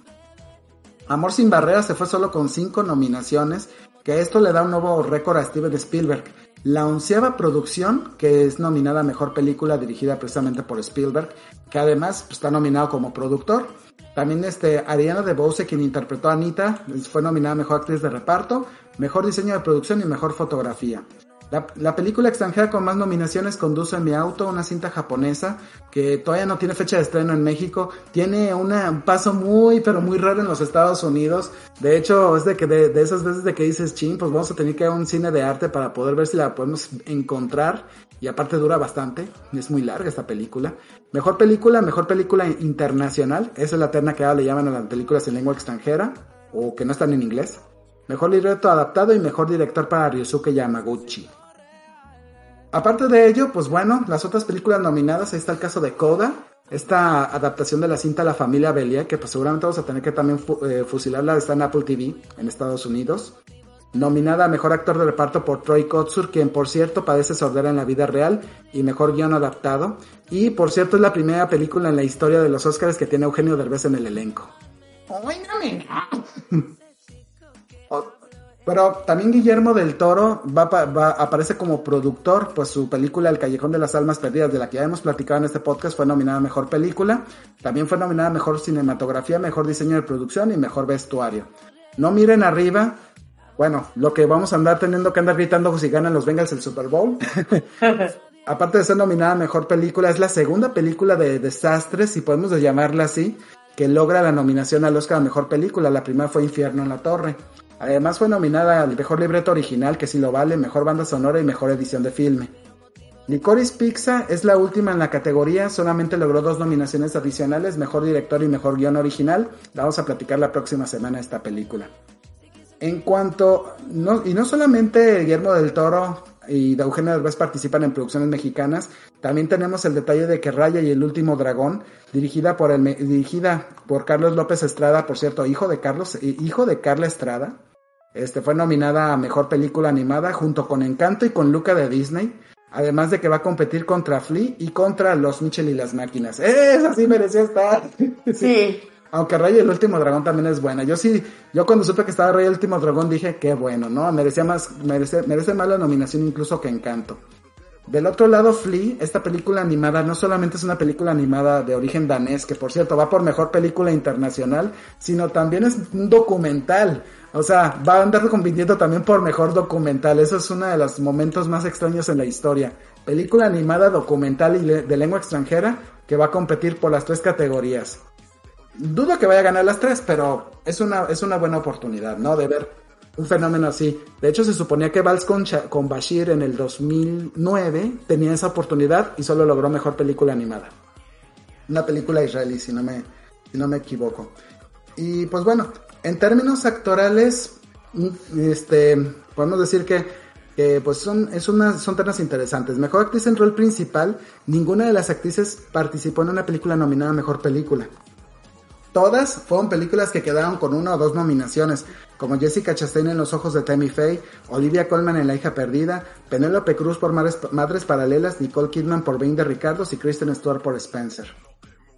Amor sin barreras se fue solo con cinco nominaciones, que esto le da un nuevo récord a Steven Spielberg. La onceava producción, que es nominada a Mejor Película dirigida precisamente por Spielberg, que además pues, está nominado como productor. También este, Ariana DeBose, quien interpretó a Anita, fue nominada a Mejor Actriz de Reparto, Mejor Diseño de Producción y Mejor Fotografía. La, película extranjera con más nominaciones conduce en mi auto, una cinta japonesa que todavía no tiene fecha de estreno en México. Tiene un paso muy, pero muy raro en los Estados Unidos. De hecho, es de que de, esas veces de que dices, ching, pues vamos a tener que ir a un cine de arte para poder ver si la podemos encontrar. Y aparte dura bastante, es muy larga esta película. Mejor película, mejor película internacional. Esa es la terna que ahora le llaman a las películas en lengua extranjera o que no están en inglés. Mejor libreto adaptado y mejor director para Ryosuke Yamaguchi. Aparte de ello, pues bueno, las otras películas nominadas, ahí está el caso de Coda, esta adaptación de la cinta La familia Belia, que pues seguramente vamos a tener que también eh, fusilarla, está en Apple TV en Estados Unidos. Nominada a Mejor Actor de Reparto por Troy Kotsur, quien por cierto padece sordera en la vida real, y Mejor Guión Adaptado. Y por cierto es la primera película en la historia de los Oscars que tiene Eugenio Derbez en el elenco. Pero también Guillermo del Toro va, aparece como productor, pues su película El Callejón de las Almas Perdidas, de la que ya hemos platicado en este podcast, fue nominada a Mejor Película. También fue nominada a Mejor Cinematografía, Mejor Diseño de Producción y Mejor Vestuario. No miren arriba. Bueno, lo que vamos a andar teniendo que andar gritando si ganan los Bengals el Super Bowl. Aparte de ser nominada a Mejor Película, es la segunda película de desastres, si podemos llamarla así, que logra la nominación al Oscar a Mejor Película. La primera fue Infierno en la Torre. Además fue nominada al mejor libreto original, que sí lo vale, mejor banda sonora y mejor edición de filme. Licorice Pizza es la última en la categoría, solamente logró dos nominaciones adicionales, mejor director y mejor guion original. vamos a platicar la próxima semana esta película. En cuanto, y no solamente Guillermo del Toro y Eugenio Derbez participan en producciones mexicanas, también tenemos el detalle de que Raya y el último dragón, dirigida por el, dirigida por Carlos López Estrada, por cierto, hijo de Carlos, hijo de Carla Estrada, este, fue nominada a Mejor Película Animada junto con Encanto y con Luca de Disney. Además de que va a competir contra Flea y contra Los Mitchell y las máquinas. ¡Esa sí merecía estar! sí. Aunque Rey el último dragón también es buena. Yo sí, yo cuando supe que estaba Rey el último dragón dije qué bueno, ¿no? Merecía más, merece, merece más la nominación incluso que Encanto. Del otro lado, Flea, esta película animada, no solamente es una película animada de origen danés, que por cierto va por mejor película internacional, sino también es un documental. O sea, va a andar compitiendo también por mejor documental. Eso es uno de los momentos más extraños en la historia. Película animada, documental y de lengua extranjera que va a competir por las tres categorías. Dudo que vaya a ganar las tres, pero es una, es una buena oportunidad, ¿no? De ver un fenómeno así. De hecho, se suponía que Vals con, con Bashir en el 2009 tenía esa oportunidad y solo logró mejor película animada. Una película israelí, si no me, si no me equivoco. Y pues bueno, en términos actorales, este, podemos decir que, pues son, es son temas interesantes. Mejor actriz en rol principal, ninguna de las actrices participó en una película nominada a Mejor Película. Todas fueron películas que quedaron con una o dos nominaciones, como Jessica Chastain en Los Ojos de Tammy Faye, Olivia Colman en La Hija Perdida, Penélope Cruz por Madres, Paralelas, Nicole Kidman por Bane de Ricardos y Kristen Stewart por Spencer.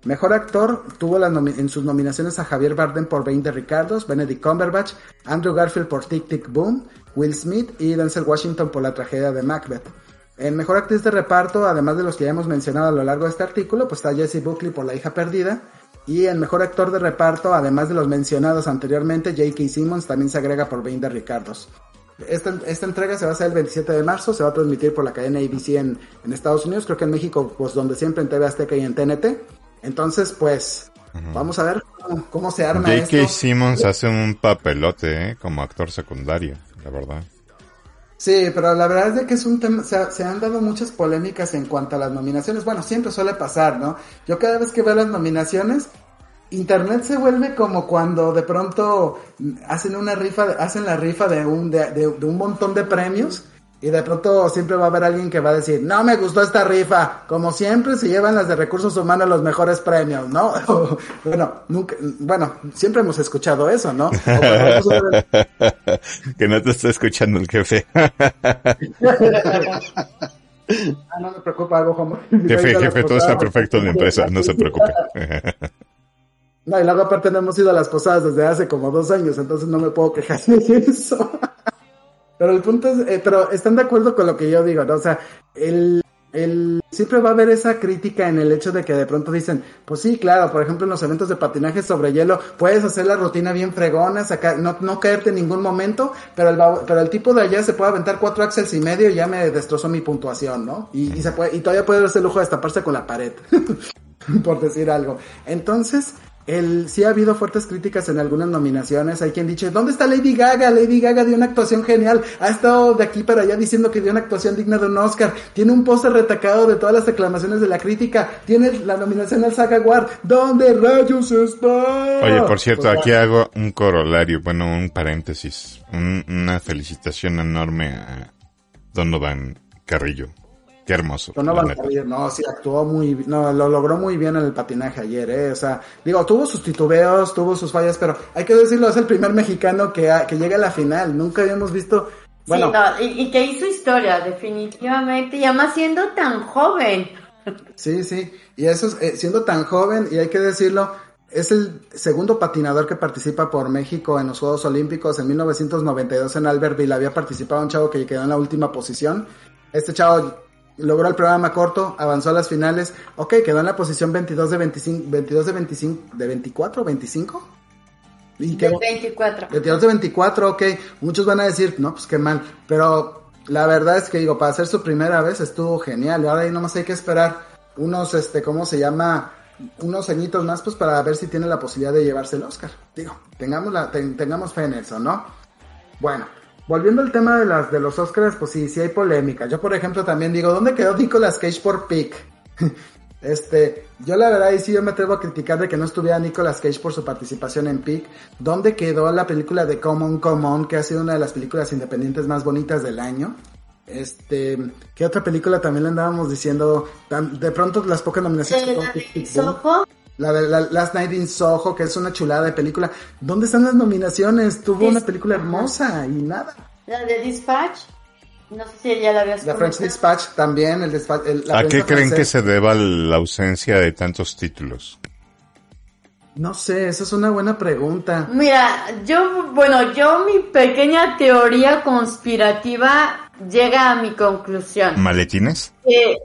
Mejor actor tuvo en sus nominaciones a Javier Bardem por Bane de Ricardos, Benedict Cumberbatch, Andrew Garfield por Tic Tic Boom, Will Smith y Denzel Washington por la tragedia de Macbeth. En Mejor Actriz de Reparto, además de los que ya hemos mencionado a lo largo de este artículo, pues está Jessie Buckley por La Hija Perdida, y el mejor actor de reparto, además de los mencionados anteriormente, J.K. Simmons también se agrega por 20 Ricardos. Esta, esta, entrega se va a hacer el 27 de marzo, se va a transmitir por la cadena ABC en, en Estados Unidos, creo que en México, pues donde siempre en TV Azteca y en TNT. Entonces, pues, vamos a ver cómo, se arma J.K. Simmons hace un papelote, ¿eh? Como actor secundario, la verdad. Sí, pero la verdad es de que es un tema, se, se, han dado muchas polémicas en cuanto a las nominaciones. Bueno, siempre suele pasar, ¿no? Yo cada vez que veo las nominaciones, Internet se vuelve como cuando de pronto hacen una rifa, hacen la rifa de un, de, de, un montón de premios y de pronto siempre va a haber alguien que va a decir, no me gustó esta rifa. Como siempre se llevan las de recursos humanos los mejores premios, ¿no? bueno, nunca, bueno, siempre hemos escuchado eso, ¿no? que no te está escuchando el jefe. ah, no me preocupa algo, como... Jefe, jefe, todo está perfecto en la empresa, no se preocupe. no, y luego aparte no hemos ido a las posadas desde hace como dos años, entonces no me puedo quejar de eso. Pero el punto es, eh, pero están de acuerdo con lo que yo digo, ¿no? O sea, el, el, siempre va a haber esa crítica en el hecho de que de pronto dicen, pues sí, claro, por ejemplo en los eventos de patinaje sobre hielo, puedes hacer la rutina bien fregona, sacar, no, no caerte en ningún momento, pero el, pero el tipo de allá se puede aventar cuatro axels y medio y ya me destrozó mi puntuación, ¿no? Y, se puede, y todavía puede darse el lujo de destaparse con la pared, por decir algo. Entonces, el, sí ha habido fuertes críticas en algunas nominaciones. Hay quien dice, ¿dónde está Lady Gaga? Lady Gaga dio una actuación genial. Ha estado de aquí para allá diciendo que dio una actuación digna de un Oscar. Tiene un póster retacado de todas las aclamaciones de la crítica. Tiene la nominación al Saga Award. ¿Dónde rayos está? Oye, por cierto, aquí hago un corolario, bueno, un paréntesis. una felicitación enorme a Donovan Carrillo. Qué hermoso. no, sí, actuó muy, no, lo logró muy bien en el patinaje ayer, eh, o sea, digo, tuvo sus titubeos, tuvo sus fallas, pero hay que decirlo, es el primer mexicano que, que llega a la final, nunca habíamos visto, bueno. Sí, y, que hizo historia, definitivamente, y además siendo tan joven. Sí, sí, y eso, eh, siendo tan joven, y hay que decirlo, es el segundo patinador que participa por México en los Juegos Olímpicos. En 1992 en Albertville había participado un chavo que quedó en la última posición. Este chavo logró el programa corto, avanzó a las finales. Ok, quedó en la posición 22 de 25, 22 de 25, de 24, 25. ¿Y de 24. 22 de 24, ok. Muchos van a decir, no, pues qué mal. Pero la verdad es que digo, para hacer su primera vez estuvo genial. Y ahora ahí nomás hay que esperar unos, este, ¿cómo se llama? Unos añitos más, pues para ver si tiene la posibilidad de llevarse el Oscar. Digo, tengamos, la, tengamos fe en eso, ¿no? Bueno, Volviendo al tema de las de los Oscars, pues sí, sí hay polémica. Yo, por ejemplo, también digo, ¿dónde quedó Nicolas Cage por Pick? este, yo la verdad, y sí yo me atrevo a criticar de que no estuviera Nicolas Cage por su participación en Pick. ¿Dónde quedó la película de Common Common, que ha sido una de las películas independientes más bonitas del año? Este, ¿qué otra película también le andábamos diciendo? De pronto las pocas nominaciones que tuvo la de la Last Night in Soho, que es una chulada de película. ¿Dónde están las nominaciones? Tuvo una película hermosa y nada. La de Dispatch. No sé si ya la habías La French Dispatch también. El, ¿A qué creen que se deba la ausencia de tantos títulos? No sé, esa es una buena pregunta. Mira, yo, bueno, yo mi pequeña teoría conspirativa llega a mi conclusión. ¿Maletines? Eh,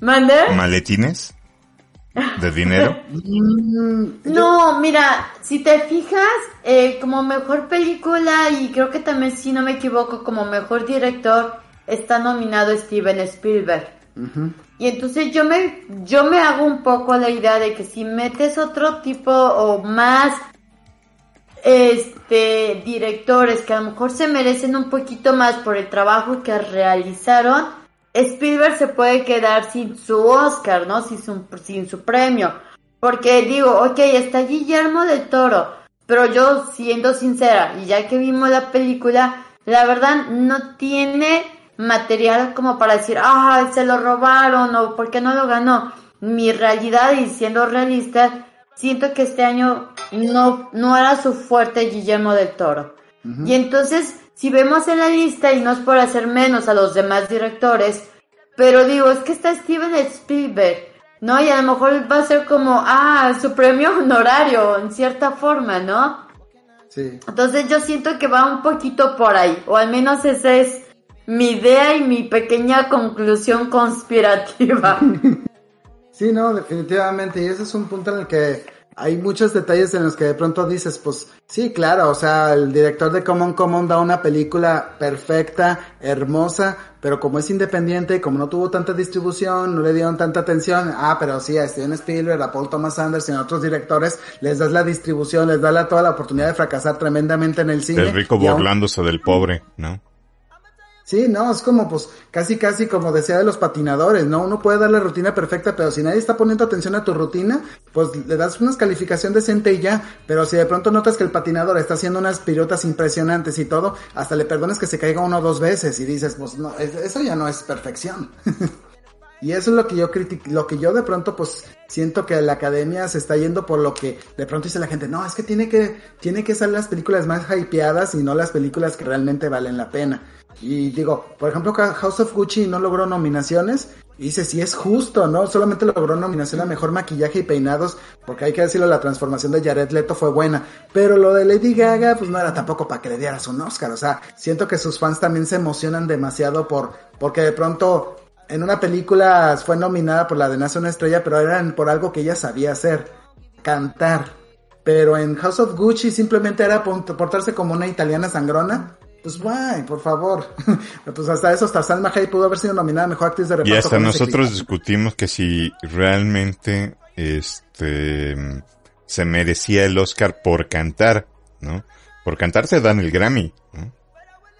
¿Mande? ¿Maletines? de dinero? No, mira, si te fijas, eh, como mejor película y creo que también, si no me equivoco, como mejor director, está nominado Steven Spielberg. Y entonces yo me, yo me hago un poco la idea de que si metes otro tipo o más este directores que a lo mejor se merecen un poquito más por el trabajo que realizaron, Spielberg se puede quedar sin su Oscar, ¿no? Sin su, sin su premio. Porque digo, ok, está Guillermo del Toro, pero yo siendo sincera, y ya que vimos la película, la verdad no tiene material como para decir, ah, se lo robaron o por qué no lo ganó. Mi realidad y siendo realista, siento que este año no, no era su fuerte Guillermo del Toro. Y entonces, si vemos en la lista, y no es por hacer menos a los demás directores, pero digo, es que está Steven Spielberg, ¿no? Y a lo mejor va a ser como, ah, su premio honorario, en cierta forma, ¿no? Sí. Entonces yo siento que va un poquito por ahí, o al menos esa es mi idea y mi pequeña conclusión conspirativa. Sí, no, definitivamente. Y ese es un punto en el que hay muchos detalles en los que de pronto dices, pues sí, claro, o sea, el director de Common Common da una película perfecta, hermosa, pero como es independiente, como no tuvo tanta distribución, no le dieron tanta atención, ah, pero sí, a Steven Spielberg, a Paul Thomas Anderson y a otros directores, les das la distribución, les das la, toda la oportunidad de fracasar tremendamente en el cine. El rico burlándose del pobre, ¿no? Sí, no, es como pues casi casi como decía de los patinadores, ¿no? Uno puede dar la rutina perfecta, pero si nadie está poniendo atención a tu rutina, pues le das una calificación decente y ya, pero si de pronto notas que el patinador está haciendo unas piruetas impresionantes y todo, hasta le perdones que se caiga uno o dos veces y dices, pues no, eso ya no es perfección. Y eso es lo que yo critico, lo que yo de pronto pues siento que la academia se está yendo por lo que de pronto dice la gente, no, es que tiene que, tiene que ser las películas más hypeadas y no las películas que realmente valen la pena. Y digo, por ejemplo, House of Gucci no logró nominaciones. Y dice, si es justo, ¿no? Solamente logró nominación a mejor maquillaje y peinados, porque hay que decirlo, la transformación de Jared Leto fue buena. Pero lo de Lady Gaga, pues no era tampoco para que le dieras un Oscar. O sea, siento que sus fans también se emocionan demasiado por, porque de pronto en una película fue nominada por la de Nace una estrella, pero era por algo que ella sabía hacer, cantar. Pero en House of Gucci simplemente era portarse como una italiana sangrona pues guay, por favor. pues hasta eso, hasta Salma Hayek pudo haber sido nominada a Mejor Actriz de Reparto. Y hasta nosotros discutimos que si realmente este se merecía el Oscar por cantar, ¿no? Por cantar se dan el Grammy, ¿no?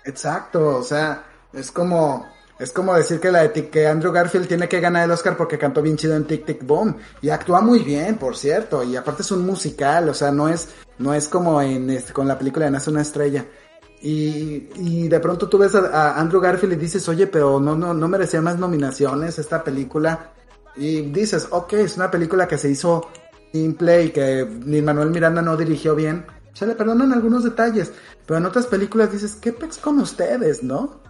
Exacto, o sea, es como es como decir que la de que Andrew Garfield tiene que ganar el Oscar porque cantó bien chido en Tic Tic Boom y actúa muy bien, por cierto, y aparte es un musical, o sea, no es no es como en este, con la película de Nace una estrella. Y, de pronto tú ves a, Andrew Garfield y dices, oye, pero no, no, no merecía más nominaciones esta película. Y dices, ok, es una película que se hizo simple y que ni Manuel Miranda no dirigió bien. Se le perdonan algunos detalles. Pero en otras películas dices, ¿qué pex con ustedes, no?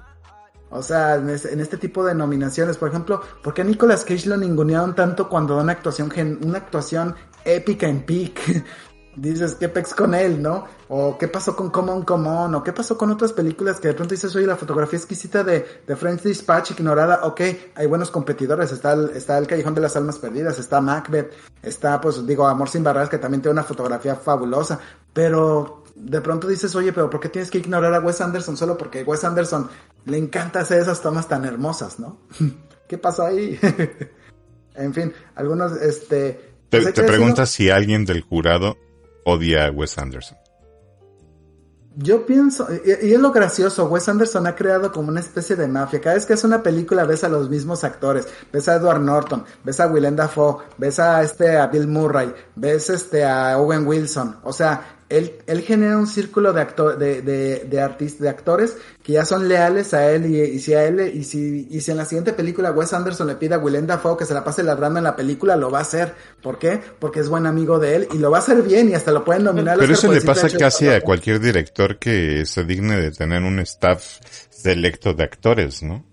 O sea, en este, tipo de nominaciones, por ejemplo, ¿por qué Nicolas Cage lo ningunearon tanto cuando da una actuación, una actuación épica en Peak? dices, ¿qué pex con él, no? O qué pasó con Common Common, o qué pasó con otras películas que de pronto dices, oye, la fotografía exquisita de, de French Dispatch ignorada, ok, hay buenos competidores, está el, está el Callejón de las Almas Perdidas, está Macbeth, está, pues, digo, Amor sin Barreras, que también tiene una fotografía fabulosa, pero de pronto dices, oye, pero ¿por qué tienes que ignorar a Wes Anderson solo porque Wes Anderson le encanta hacer esas tomas tan hermosas, ¿no? ¿Qué pasó ahí? en fin, algunos, este... Te, pues te preguntas si alguien del jurado odia a Wes Anderson. Yo pienso, y, es lo gracioso, Wes Anderson ha creado como una especie de mafia. Cada vez que hace una película ves a los mismos actores, ves a Edward Norton, ves a Willem Dafoe, ves a este a Bill Murray, ves este a Owen Wilson. O sea, él, él genera un círculo de, actor, de, de, de, artistas, de actores que ya son leales a él y, si a él, y si, y si en la siguiente película Wes Anderson le pide a Willem Dafoe que se la pase ladrando en la película, lo va a hacer. ¿Por qué? Porque es buen amigo de él y lo va a hacer bien y hasta lo pueden nominar. Pero eso le pasa casi a cualquier director que se digne de tener un staff selecto de actores, ¿no?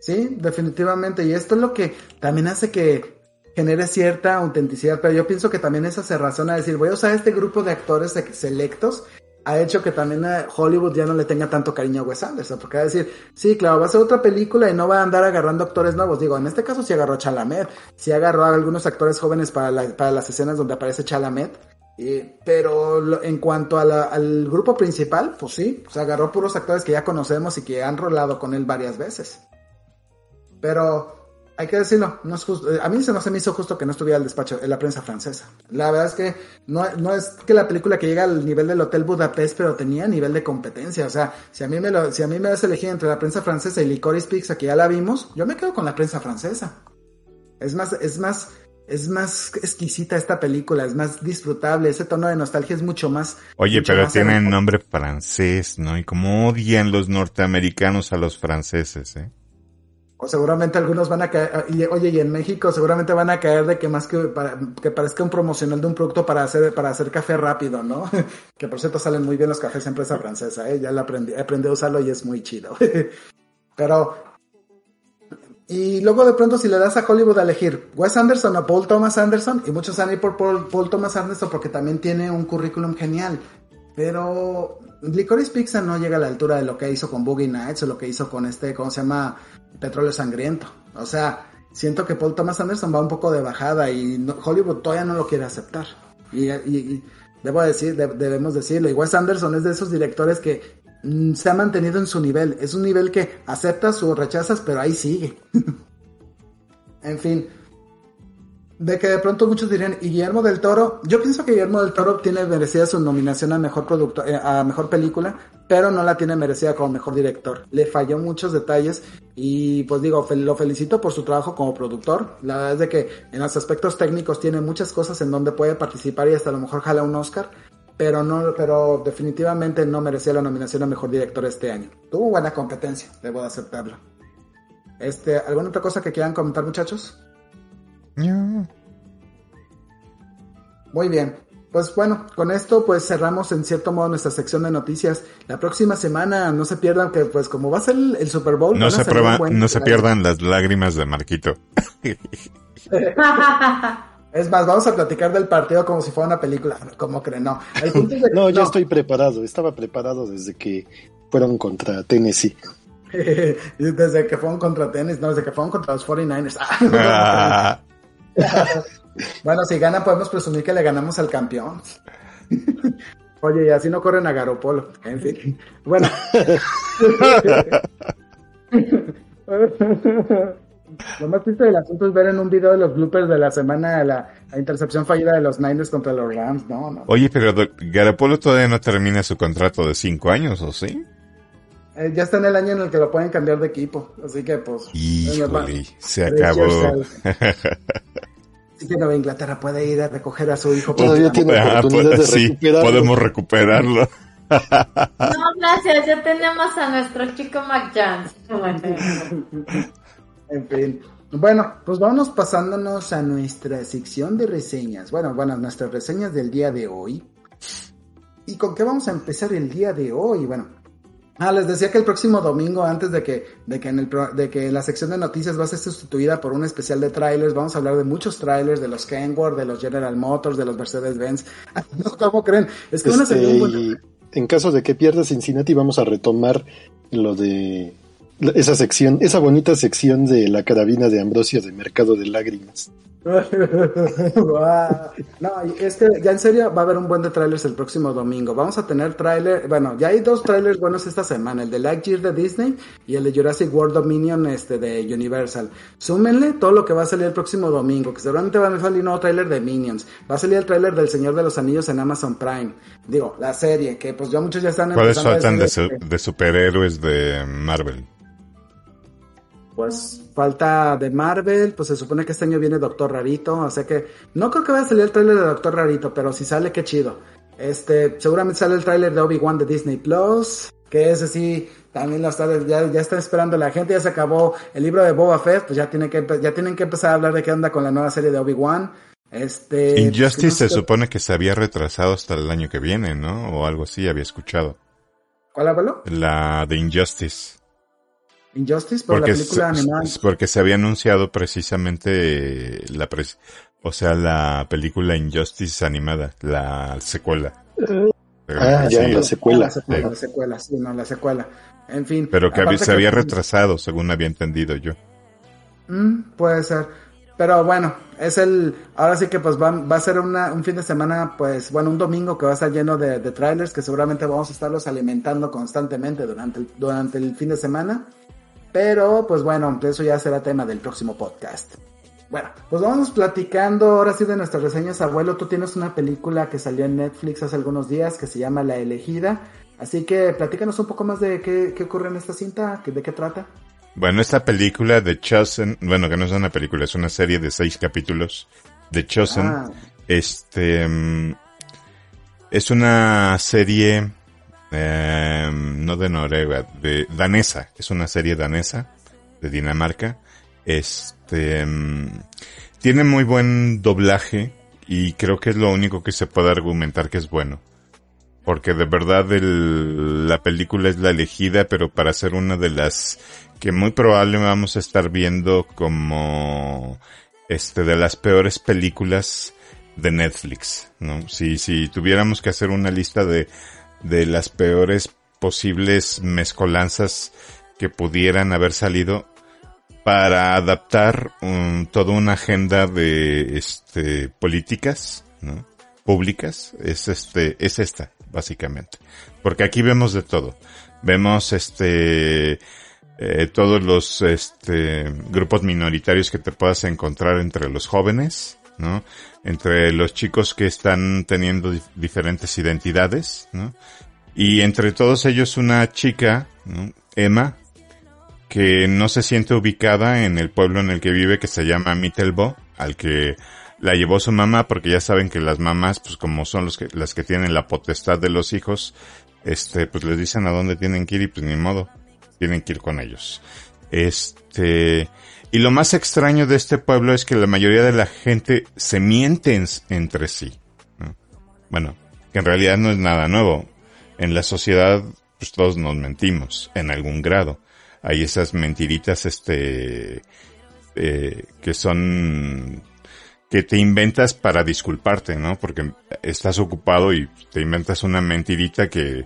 Sí, definitivamente. Y esto es lo que también hace que genere cierta autenticidad, pero yo pienso que también esa se razona a decir, voy a usar este grupo de actores selectos, ha hecho que también Hollywood ya no le tenga tanto cariño a Wes Anderson, porque va a decir, sí, claro, va a ser otra película y no va a andar agarrando actores nuevos. Digo, en este caso sí agarró a Chalamet, sí agarró a algunos actores jóvenes para, para las escenas donde aparece Chalamet, pero en cuanto al grupo principal, pues sí, se agarró puros actores que ya conocemos y que han rolado con él varias veces. Pero hay que decirlo, no es justo. A mí se no se me hizo justo que no estuviera el despacho en la prensa francesa. La verdad es que no, no es que la película que llega al nivel del Hotel Budapest, pero tenía nivel de competencia. O sea, si a mí me lo, si a mí me das elegir entre la prensa francesa y Licorice Pizza, que ya la vimos, yo me quedo con la prensa francesa. Es más, es más, es más exquisita esta película, es más disfrutable, ese tono de nostalgia es mucho más... Oye, mucho pero más tiene hermoso. nombre francés, ¿no? Y como odian los norteamericanos a los franceses, ¿eh? O seguramente algunos van a caer, y, oye, y en México seguramente van a caer de que más que, para- que parezca un promocional de un producto para hacer, para hacer café rápido, ¿no? que por cierto salen muy bien los cafés empresa francesa, ¿eh? Ya la aprendí, aprendí a usarlo y es muy chido. Pero, y luego de pronto si le das a Hollywood a elegir Wes Anderson o Paul Thomas Anderson, y muchos han ido por Paul Thomas Anderson porque también tiene un currículum genial, pero Licorice Pizza no llega a la altura de lo que hizo con Boogie Nights o lo que hizo con este, ¿cómo se llama? Petróleo Sangriento. O sea, siento que Paul Thomas Anderson va un poco de bajada y Hollywood todavía no lo quiere aceptar. Y, y- y debo decir, de- debemos decirlo, y Wes Anderson es de esos directores que mm, se ha mantenido en su nivel. Es un nivel que aceptas o rechazas, pero ahí sigue. en fin. De que de pronto muchos dirían, y Guillermo del Toro, yo pienso que Guillermo del Toro tiene merecida su nominación a mejor producto, eh, a mejor película, pero no la tiene merecida como mejor director. Le falló muchos detalles y pues digo, lo felicito por su trabajo como productor. La verdad es de que en los aspectos técnicos tiene muchas cosas en donde puede participar y hasta a lo mejor jala un Oscar, pero no, pero definitivamente no merecía la nominación a mejor director este año. Tuvo buena competencia, debo de aceptarlo. Este, ¿alguna otra cosa que quieran comentar, muchachos? No. Muy bien. Pues bueno, con esto pues cerramos en cierto modo nuestra sección de noticias. La próxima semana no se pierdan que pues como va a ser el, el Super Bowl, No se, prueba- no pierdan las lágrimas de Marquito. Es más, vamos a platicar del partido como si fuera una película. ¿Cómo creen? No. El punto es de- No, yo estoy preparado. Estaba preparado desde que fueron contra Tennessee. desde que fueron contra tenis, no, desde que fueron contra los 49ers. Bueno, si ganan podemos presumir que le ganamos al campeón. Oye, y así no corren a Garopolo. En fin. Bueno. Lo más triste del asunto es ver en un video de los bloopers de la semana la, la intercepción fallida de los Niners contra los Rams. No, no. Oye, pero Garapolo todavía no termina su contrato de cinco años, ¿o sí? Eh, ya está en el año en el que lo pueden cambiar de equipo. Así que, pues. Híjole, se acabó. Que Nueva Inglaterra puede ir a recoger a su hijo. Todavía tiene Ah, oportunidad pues, de sí, recuperarlo. podemos recuperarlo. No, gracias, ya tenemos a nuestro chico Mac Jones. En fin. Bueno, pues vámonos pasándonos a nuestra sección de reseñas. Bueno, bueno, nuestras reseñas del día de hoy. ¿Y con qué vamos a empezar el día de hoy? Bueno, ah, les decía que el próximo domingo, antes de que, de que en el de que la sección de noticias va a ser sustituida por un especial de trailers, vamos a hablar de muchos trailers, de los Kenworth, de los General Motors, de los Mercedes-Benz. ¿Cómo creen? Es que van a salir un buen- Este, en caso de que pierda Cincinnati, vamos a retomar lo de esa sección, esa bonita sección de la carabina de Ambrosio de Mercado de Lágrimas. No, es que ya en serio va a haber un buen de trailers el próximo domingo. Vamos a tener trailer, bueno, ya hay dos trailers buenos esta semana, el de Lightyear de Disney y el de Jurassic World Dominion este de Universal. Súmenle todo lo que va a salir el próximo domingo, que seguramente va a salir un nuevo trailer de Minions. Va a salir el trailer del Señor de los Anillos en Amazon Prime. Digo, la serie, que pues ya muchos ya están ¿Cuáles faltan de, su- este, de superhéroes de Marvel? Pues falta de Marvel, pues se supone que este año viene Doctor Rarito, o sea que no creo que vaya a salir el tráiler de Doctor Rarito, pero si sale, qué chido. Este, seguramente sale el tráiler de Obi-Wan de Disney Plus, que ese sí, también lo está, ya, ya está esperando la gente, ya se acabó el libro de Boba Fett, pues ya tienen que, ya tienen que empezar a hablar de qué onda con la nueva serie de Obi-Wan. Este, Injustice no se supone que se había retrasado hasta el año que viene, ¿no? O algo así había escuchado. ¿Cuál abuelo? La de Injustice. Injustice, por Porque, la película se, animada. porque se había anunciado precisamente la pres- o sea, la película Injustice animada, la secuela. Ah, ya, Sí, la secuela. La secuela, la secuela, sí, no, la secuela. En fin. pero que había- se había que- retrasado, según había entendido yo. Mm, puede ser. Pero bueno, es el. Ahora sí que pues va, va a ser una, un fin de semana, pues bueno, un domingo que va a estar lleno de, de trailers que seguramente vamos a estarlos alimentando constantemente durante el, durante el fin de semana. Pero pues bueno, eso ya será tema del próximo podcast. Bueno, pues vamos platicando ahora sí de nuestras reseñas. Abuelo, tú tienes una película que salió en Netflix hace algunos días que se llama La Elegida. Así que platícanos un poco más de qué, qué ocurre en esta cinta, de qué trata. Bueno, esta película de Chosen, bueno, que no es una película, es una serie de seis capítulos The Chosen. Ah. Este, mm, es una serie, eh, no de Noruega, de danesa. Es una serie danesa de Dinamarca. Este, mm, tiene muy buen doblaje y creo que es lo único que se puede argumentar que es bueno. Porque de verdad la película es la elegida, pero para ser una de las que muy probable vamos a estar viendo como este de las peores películas de Netflix, ¿no? Si, si tuviéramos que hacer una lista de, de las peores posibles mezcolanzas que pudieran haber salido, para adaptar toda una agenda de este políticas ¿no? públicas es este es esta básicamente porque aquí vemos de todo vemos este eh, todos los este grupos minoritarios que te puedas encontrar entre los jóvenes no entre los chicos que están teniendo diferentes identidades y entre todos ellos una chica. Emma que no se siente ubicada en el pueblo en el que vive que se llama Mittelbo, al que la llevó su mamá porque ya saben que las mamás, pues como son los que, las que tienen la potestad de los hijos, este, pues les dicen a dónde tienen que ir y pues ni modo, tienen que ir con ellos. Este, y lo más extraño de este pueblo es que la mayoría de la gente se miente entre sí. Bueno, que en realidad no es nada nuevo. En la sociedad, pues todos nos mentimos, en algún grado hay esas mentiritas, este, eh, que son, que te inventas para disculparte, ¿no? Porque estás ocupado y te inventas una mentirita que,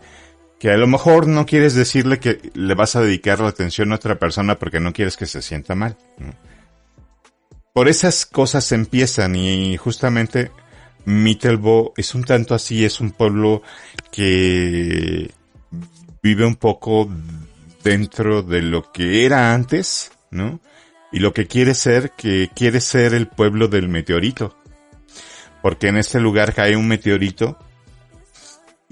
que a lo mejor no quieres decirle que le vas a dedicar la atención a otra persona porque no quieres que se sienta mal. Por esas cosas empiezan y justamente Mittelbo es un tanto así, es un pueblo que vive un poco dentro de lo que era antes, ¿no? Y lo que quiere ser, que quiere ser el pueblo del meteorito. Porque en este lugar cae un meteorito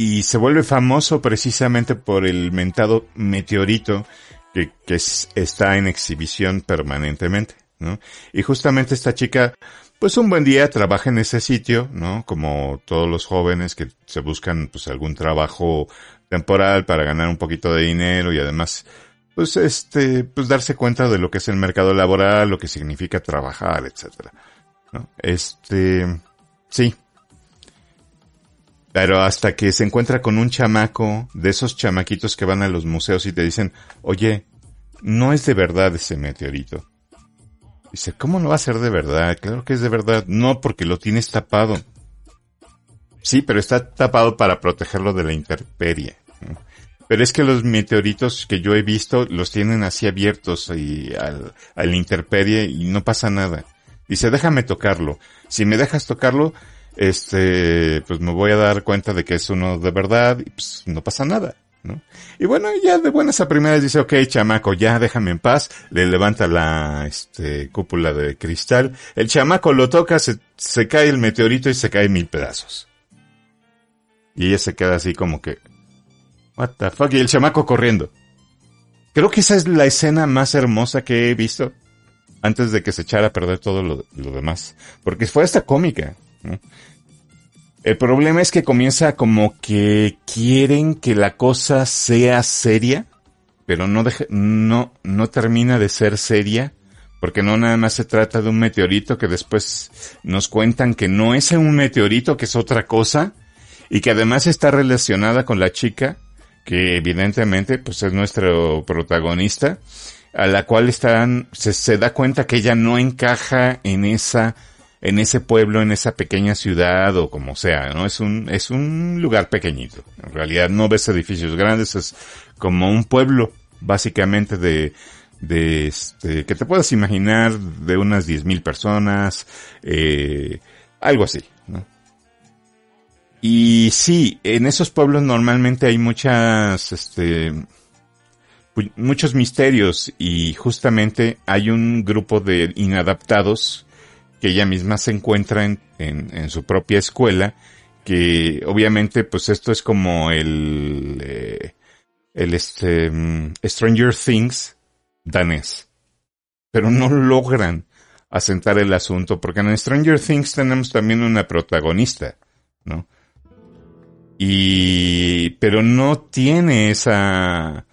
y se vuelve famoso precisamente por el mentado meteorito que, que está en exhibición permanentemente, ¿no? Y justamente esta chica, pues un buen día trabaja en ese sitio, ¿no? Como todos los jóvenes que se buscan pues algún trabajo temporal para ganar un poquito de dinero y además, pues este, pues darse cuenta de lo que es el mercado laboral, lo que significa trabajar, etcétera. ¿no? Este, sí. Pero hasta que se encuentra con un chamaco, de esos chamaquitos que van a los museos y te dicen, oye, no es de verdad ese meteorito. Dice, ¿cómo no va a ser de verdad? Claro que es de verdad. No, porque lo tienes tapado. Sí, pero está tapado para protegerlo de la intemperie. Pero es que los meteoritos que yo he visto los tienen así abiertos y al, a intemperie y no pasa nada. Dice, déjame tocarlo. Si me dejas tocarlo, este, pues me voy a dar cuenta de que es uno de verdad y pues no pasa nada. ¿no? Y bueno, ya de buenas a primeras dice, ok, chamaco, ya déjame en paz, le levanta la, este, cúpula de cristal, el chamaco lo toca, se, cae el meteorito y se cae mil pedazos. Y ella se queda así como que, what the fuck, y el chamaco corriendo. Creo que esa es la escena más hermosa que he visto antes de que se echara a perder todo lo, demás. Porque fue esta cómica. El problema es que comienza como que quieren que la cosa sea seria, pero no, no, no termina de ser seria, porque no nada más se trata de un meteorito que después nos cuentan que no es un meteorito, que es otra cosa, y que además está relacionada con la chica, que evidentemente pues es nuestro protagonista, a la cual están, se, se da cuenta que ella no encaja en esa, en ese pueblo, en esa pequeña ciudad o como sea, ¿no? Es un, es un lugar pequeñito. En realidad no ves edificios grandes, es como un pueblo, básicamente de, de este, que te puedas imaginar de unas 10.000 personas, eh, algo así, ¿no? Y sí, en esos pueblos normalmente hay muchas, este, muchos misterios y justamente hay un grupo de inadaptados que ella misma se encuentra en, en, su propia escuela, que obviamente pues esto es como el, eh, el este, mm, Stranger Things danés, pero no logran asentar el asunto, porque en Stranger Things tenemos también una protagonista, ¿no? Y, pero no tiene esa,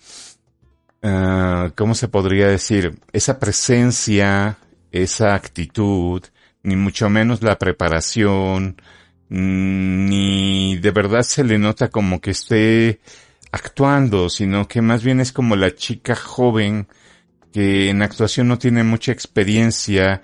uh, ¿cómo se podría decir? Esa presencia, esa actitud, ni mucho menos la preparación, ni de verdad se le nota como que esté actuando, sino que más bien es como la chica joven que en actuación no tiene mucha experiencia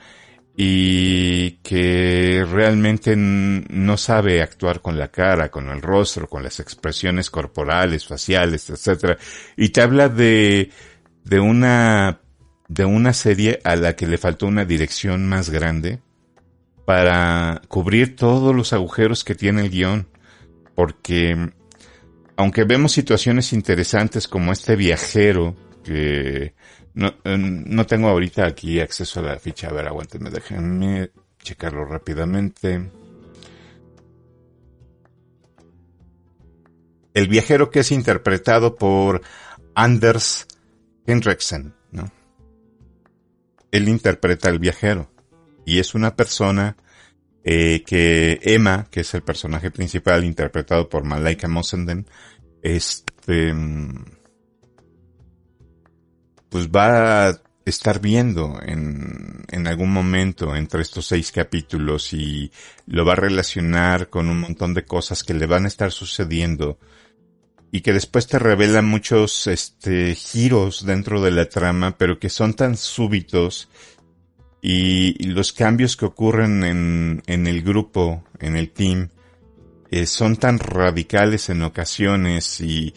y que realmente no sabe actuar con la cara, con el rostro, con las expresiones corporales, faciales, etcétera. Y te habla de, de una, de una serie a la que le faltó una dirección más grande para cubrir todos los agujeros que tiene el guion. Porque, aunque vemos situaciones interesantes como este viajero que no, eh, no tengo ahorita aquí acceso a la ficha. A ver, aguántenme, déjenme checarlo rápidamente. El viajero que es interpretado por Anders Henriksen, ¿no? Él interpreta al viajero y es una persona eh, que Emma, que es el personaje principal interpretado por Malaika Mossenden, este mm, pues va a estar viendo en, en algún momento entre estos seis capítulos y lo va a relacionar con un montón de cosas que le van a estar sucediendo y que después te revelan muchos este giros dentro de la trama, pero que son tan súbitos y, los cambios que ocurren en, en el grupo, en el team, eh, son tan radicales en ocasiones y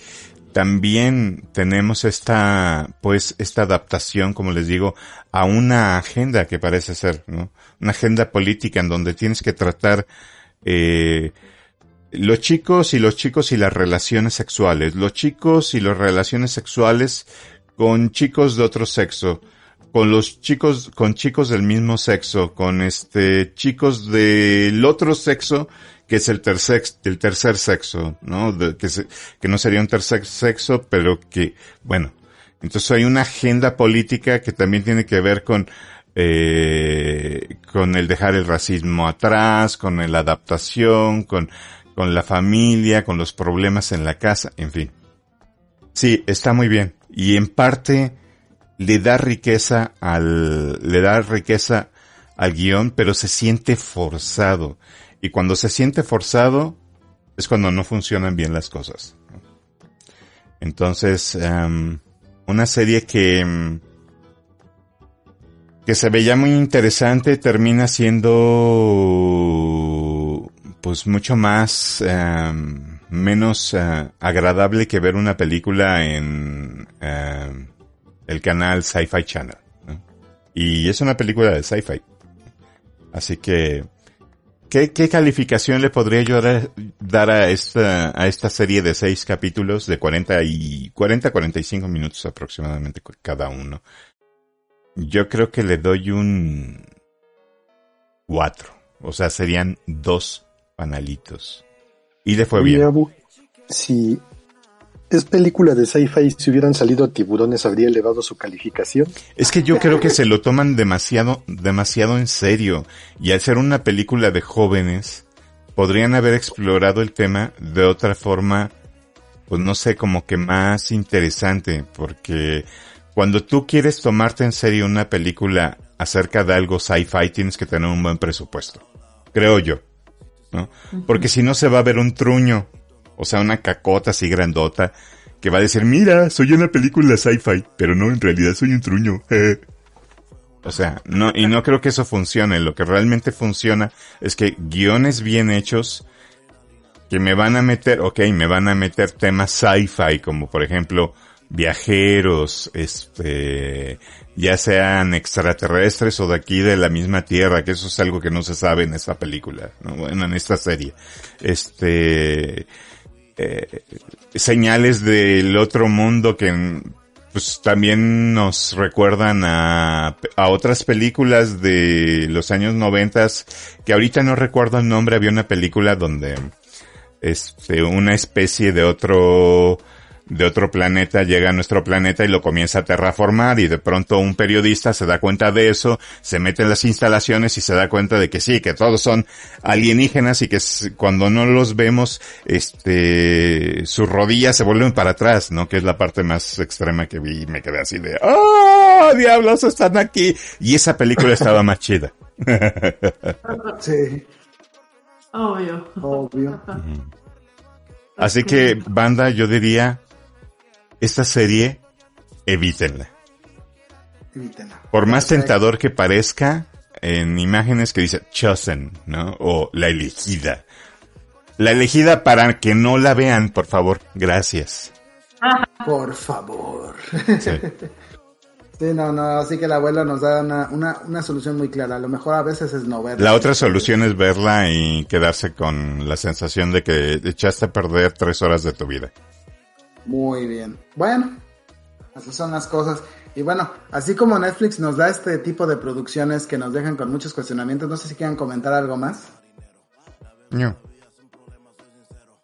también tenemos esta, pues, esta adaptación, como les digo, a una agenda que parece ser, ¿no? Una agenda política en donde tienes que tratar, eh, los chicos y los chicos y las relaciones sexuales, los chicos y las relaciones sexuales con chicos de otro sexo, con los chicos, con chicos del mismo sexo, con este, chicos del otro sexo que es el tercer, el tercer sexo, ¿no? que, que no sería un tercer sexo, pero que, bueno, entonces hay una agenda política que también tiene que ver con, eh, con el dejar el racismo atrás, con la adaptación, con, con la familia, con los problemas en la casa, en fin. Sí, está muy bien. Y en parte le da riqueza al, le da riqueza al guion, pero se siente forzado. Y cuando se siente forzado, es cuando no funcionan bien las cosas. Entonces, em, una serie que, em, que se veía muy interesante termina siendo pues mucho más em, menos eh, agradable que ver una película en el canal Sci-Fi Channel. Y es una película de sci-fi. Así que ¿Qué, calificación le podría yo dar, a esta, a esta serie de seis capítulos de 40 y 40 45 minutos aproximadamente cada uno? Yo creo que le doy un 4. O sea, serían dos panalitos. Y le fue bien. si es película de sci-fi, si hubieran salido tiburones habría elevado su calificación. Es que yo creo que se lo toman demasiado, demasiado en serio. Y al ser una película de jóvenes, podrían haber explorado el tema de otra forma, pues no sé, como que más interesante, porque cuando tú quieres tomarte en serio una película acerca de algo sci-fi, tienes que tener un buen presupuesto. Creo yo. ¿no? Porque si no se va a ver un truño o sea, una cacota así grandota que va a decir, mira, soy una película sci-fi, pero no, en realidad soy un truño. o sea, no, y no creo que eso funcione. Lo que realmente funciona es que guiones bien hechos que me van a meter, ok, me van a meter temas sci-fi, como por ejemplo, viajeros, este, ya sean extraterrestres o de aquí de la misma tierra, que eso es algo que no se sabe en esta película, ¿no? bueno, en esta serie. Este, eh, señales del otro mundo que pues también nos recuerdan a, a otras películas de los años noventas que ahorita no recuerdo el nombre había una película donde este una especie de otro de otro planeta llega a nuestro planeta y lo comienza a terraformar y de pronto un periodista se da cuenta de eso, se mete en las instalaciones y se da cuenta de que sí, que todos son alienígenas y que cuando no los vemos, este, sus rodillas se vuelven para atrás, ¿no? Que es la parte más extrema que vi y me quedé así de, ¡oh, diablos están aquí! Y esa película estaba más chida. sí. Obvio. Obvio. Así que, banda, yo diría, esta serie, evítenla. Evítenla. Por más tentador que parezca, en imágenes que dice Chosen, ¿no? O la elegida. La elegida para que no la vean, por favor. Gracias. Por favor. Sí. Sí, no, no, así que la abuela nos da una, una, una, solución muy clara. A lo mejor a veces es no verla. La otra solución es verla y quedarse con la sensación de que echaste a perder tres horas de tu vida. Muy bien. Bueno, así son las cosas. Y bueno, así como Netflix nos da este tipo de producciones que nos dejan con muchos cuestionamientos, no sé si quieran comentar algo más. No.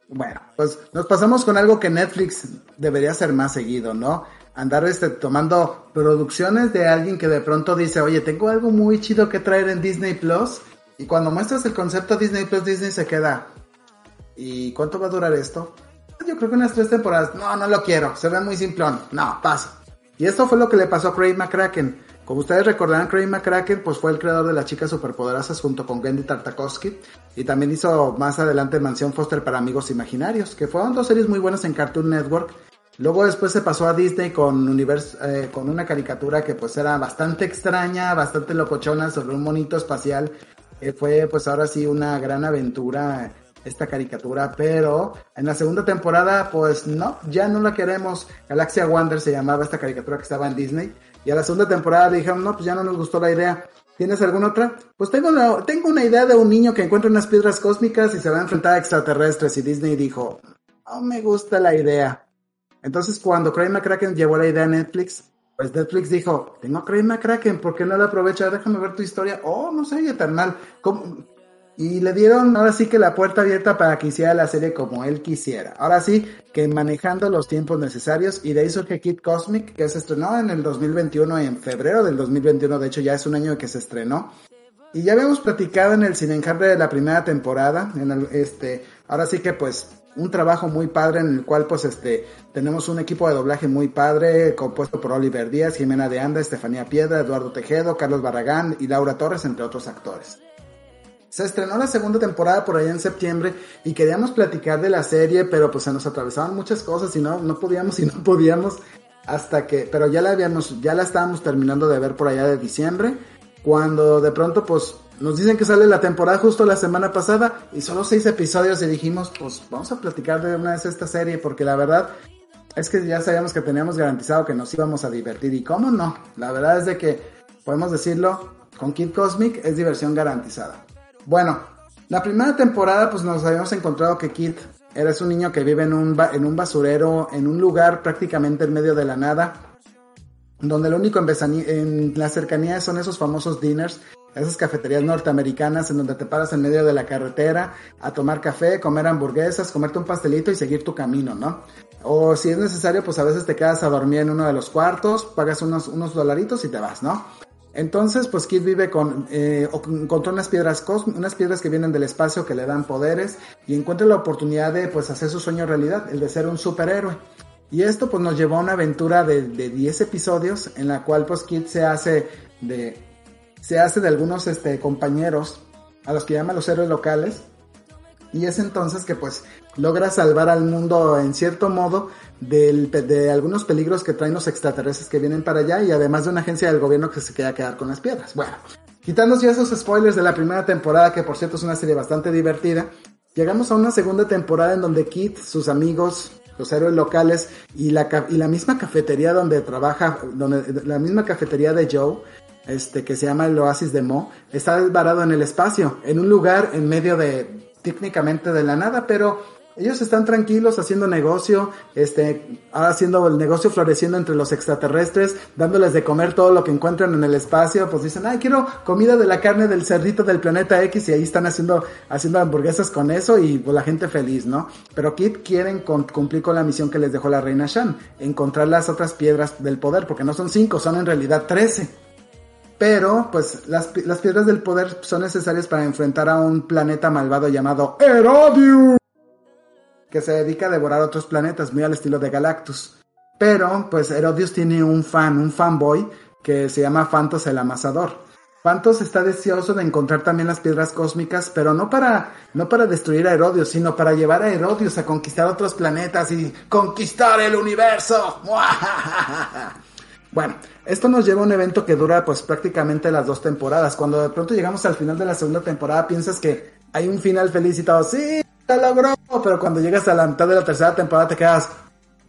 Bueno, pues nos pasamos con algo que Netflix debería hacer más seguido, ¿no? andar este, tomando producciones de alguien que de pronto dice, oye, tengo algo muy chido que traer en Disney Plus. Y cuando muestras el concepto Disney Plus, Disney se queda. ¿Y cuánto va a durar esto? Yo creo que unas tres temporadas. No, no lo quiero. Se ve muy simplón. No, paso. Y esto fue lo que le pasó a Craig McCracken. Como ustedes recordarán, Craig McCracken pues fue el creador de las chicas superpoderosas junto con Gendy Tartakovsky y también hizo más adelante Mansión Foster para Amigos Imaginarios, que fueron dos series muy buenas en Cartoon Network Luego después se pasó a Disney con, eh, con una caricatura que pues era bastante extraña, bastante locochona sobre un monito espacial. fue pues ahora sí una gran aventura esta caricatura, pero en la segunda temporada pues no, ya no la queremos. Galaxia Wonder se llamaba esta caricatura que estaba en Disney. Y a la segunda temporada dijeron, no, pues ya no nos gustó la idea. ¿Tienes alguna otra? Pues tengo una, tengo una idea de un niño que encuentra unas piedras cósmicas y se va a enfrentar a extraterrestres. Y Disney dijo, no me gusta la idea. Entonces, cuando Craig McCracken llevó la idea a Netflix, pues Netflix dijo, tengo a Craig McCracken, ¿por qué no la aprovecha? Déjame ver tu historia. Oh, no sé, tan mal. Y le dieron ahora sí que la puerta abierta para que hiciera la serie como él quisiera. Ahora sí, que manejando los tiempos necesarios. Y de ahí surge Kid Cosmic, que se estrenó en el 2021, en febrero del 2021. De hecho, ya es un año que se estrenó. Y ya habíamos platicado en el Cine de la primera temporada. En el, este, ahora sí que pues un trabajo muy padre en el cual pues este tenemos un equipo de doblaje muy padre compuesto por Oliver Díaz, Jimena de Anda, Estefanía Piedra, Eduardo Tejedo, Carlos Barragán y Laura Torres, entre otros actores. Se estrenó la segunda temporada por allá en septiembre y queríamos platicar de la serie, pero pues se nos atravesaban muchas cosas y no, no podíamos y no podíamos hasta que, pero ya la habíamos, ya la estábamos terminando de ver por allá de diciembre, cuando de pronto pues nos dicen que sale la temporada justo la semana pasada y solo seis episodios y dijimos, pues vamos a platicar de una vez esta serie porque la verdad es que ya sabíamos que teníamos garantizado que nos íbamos a divertir y cómo no, la verdad es de que podemos decirlo, con Kid Cosmic es diversión garantizada. Bueno, la primera temporada pues nos habíamos encontrado que Kid eres un niño que vive en un, en un basurero, en un lugar prácticamente en medio de la nada, donde lo único en, en la cercanía son esos famosos dinners esas cafeterías norteamericanas en donde te paras en medio de la carretera a tomar café, comer hamburguesas, comerte un pastelito y seguir tu camino, ¿no? O si es necesario, pues a veces te quedas a dormir en uno de los cuartos, pagas unos, unos dolaritos y te vas, ¿no? Entonces, pues Kid vive con, eh, encontró unas piedras unas piedras que vienen del espacio que le dan poderes y encuentra la oportunidad de, pues, hacer su sueño realidad, el de ser un superhéroe. Y esto, pues, nos llevó a una aventura de, de 10 episodios en la cual, pues, Kid se hace de se hace de algunos este, compañeros a los que llaman los héroes locales. Y es entonces que pues logra salvar al mundo en cierto modo de algunos peligros que traen los extraterrestres que vienen para allá y además de una agencia del gobierno que se queda quedar con las piedras. Bueno, quitándose ya esos spoilers de la primera temporada, que por cierto es una serie bastante divertida, llegamos a una segunda temporada en donde Kit, sus amigos, los héroes locales y la, y la misma cafetería donde trabaja, donde, la misma cafetería de Joe, este, que se llama el Oasis de Mo, está varado en el espacio, en un lugar en medio de, técnicamente de la nada, pero ellos están tranquilos haciendo negocio, este, haciendo el negocio floreciendo entre los extraterrestres, dándoles de comer todo lo que encuentran en el espacio, pues dicen, ay, quiero comida de la carne del cerdito del planeta X y ahí están haciendo, haciendo hamburguesas con eso y pues, la gente feliz, ¿no? Pero Kid quieren cumplir con la misión que les dejó la reina Shan, encontrar las otras piedras del poder, porque no son cinco, son en realidad trece. Pero, pues, las, las piedras del poder son necesarias para enfrentar a un planeta malvado llamado Herodium que se dedica a devorar otros planetas, muy al estilo de Galactus. Pero, pues Herodius tiene un fan, un fanboy, que se llama Phantos el Amasador. Phantos está deseoso de encontrar también las piedras cósmicas, pero no para, no para destruir a Herodius, sino para llevar a Herodius a conquistar otros planetas y conquistar el universo. Bueno, esto nos lleva a un evento que dura pues prácticamente las dos temporadas. Cuando de pronto llegamos al final de la segunda temporada piensas que hay un final felicitado. Sí, logró, pero cuando llegas a la mitad de la tercera temporada te quedas,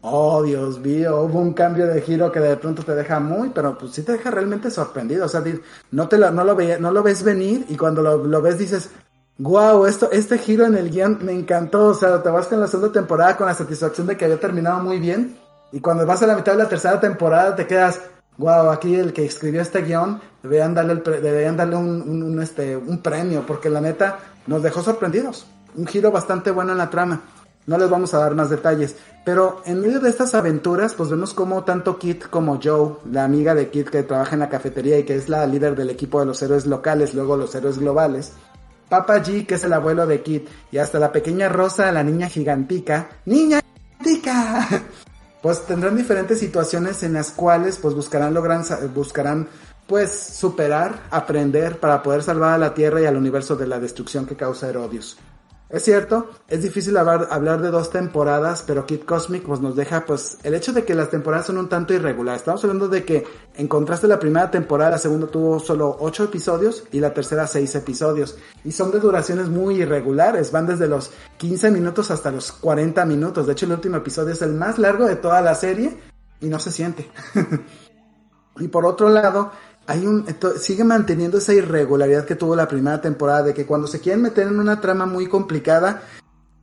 oh Dios mío, hubo un cambio de giro que de pronto te deja muy, pero pues sí te deja realmente sorprendido, o sea, no te lo, no lo, ve, no lo ves venir y cuando lo, ves dices, wow, esto, este giro en el guion me encantó, o sea, te vas con la segunda temporada con la satisfacción de que había terminado muy bien y cuando vas a la mitad de la tercera temporada te quedas, wow, aquí el que escribió este guion deberían darle, el, deberían darle un, un, este, un premio porque la neta nos dejó sorprendidos un giro bastante bueno en la trama. No les vamos a dar más detalles. Pero en medio de estas aventuras, pues vemos como tanto Kit como Joe, la amiga de Kit que trabaja en la cafetería y que es la líder del equipo de los héroes locales, luego los héroes globales, Papa G, que es el abuelo de Kit, y hasta la pequeña Rosa, la niña gigantica, ¡Niña gigantica! Pues tendrán diferentes situaciones en las cuales pues buscarán logran, buscarán pues superar, aprender para poder salvar a la Tierra y al universo de la destrucción que causa Herodius. Es cierto, es difícil hablar, de dos temporadas, pero Kid Cosmic pues, nos deja pues el hecho de que las temporadas son un tanto irregulares. Estamos hablando de que en contraste la primera temporada, la segunda tuvo solo ocho episodios y la tercera seis episodios. Y son de duraciones muy irregulares, van desde los 15 minutos hasta los 40 minutos. De hecho el último episodio es el más largo de toda la serie y no se siente. y por otro lado, hay un sigue manteniendo esa irregularidad que tuvo la primera temporada de que cuando se quieren meter en una trama muy complicada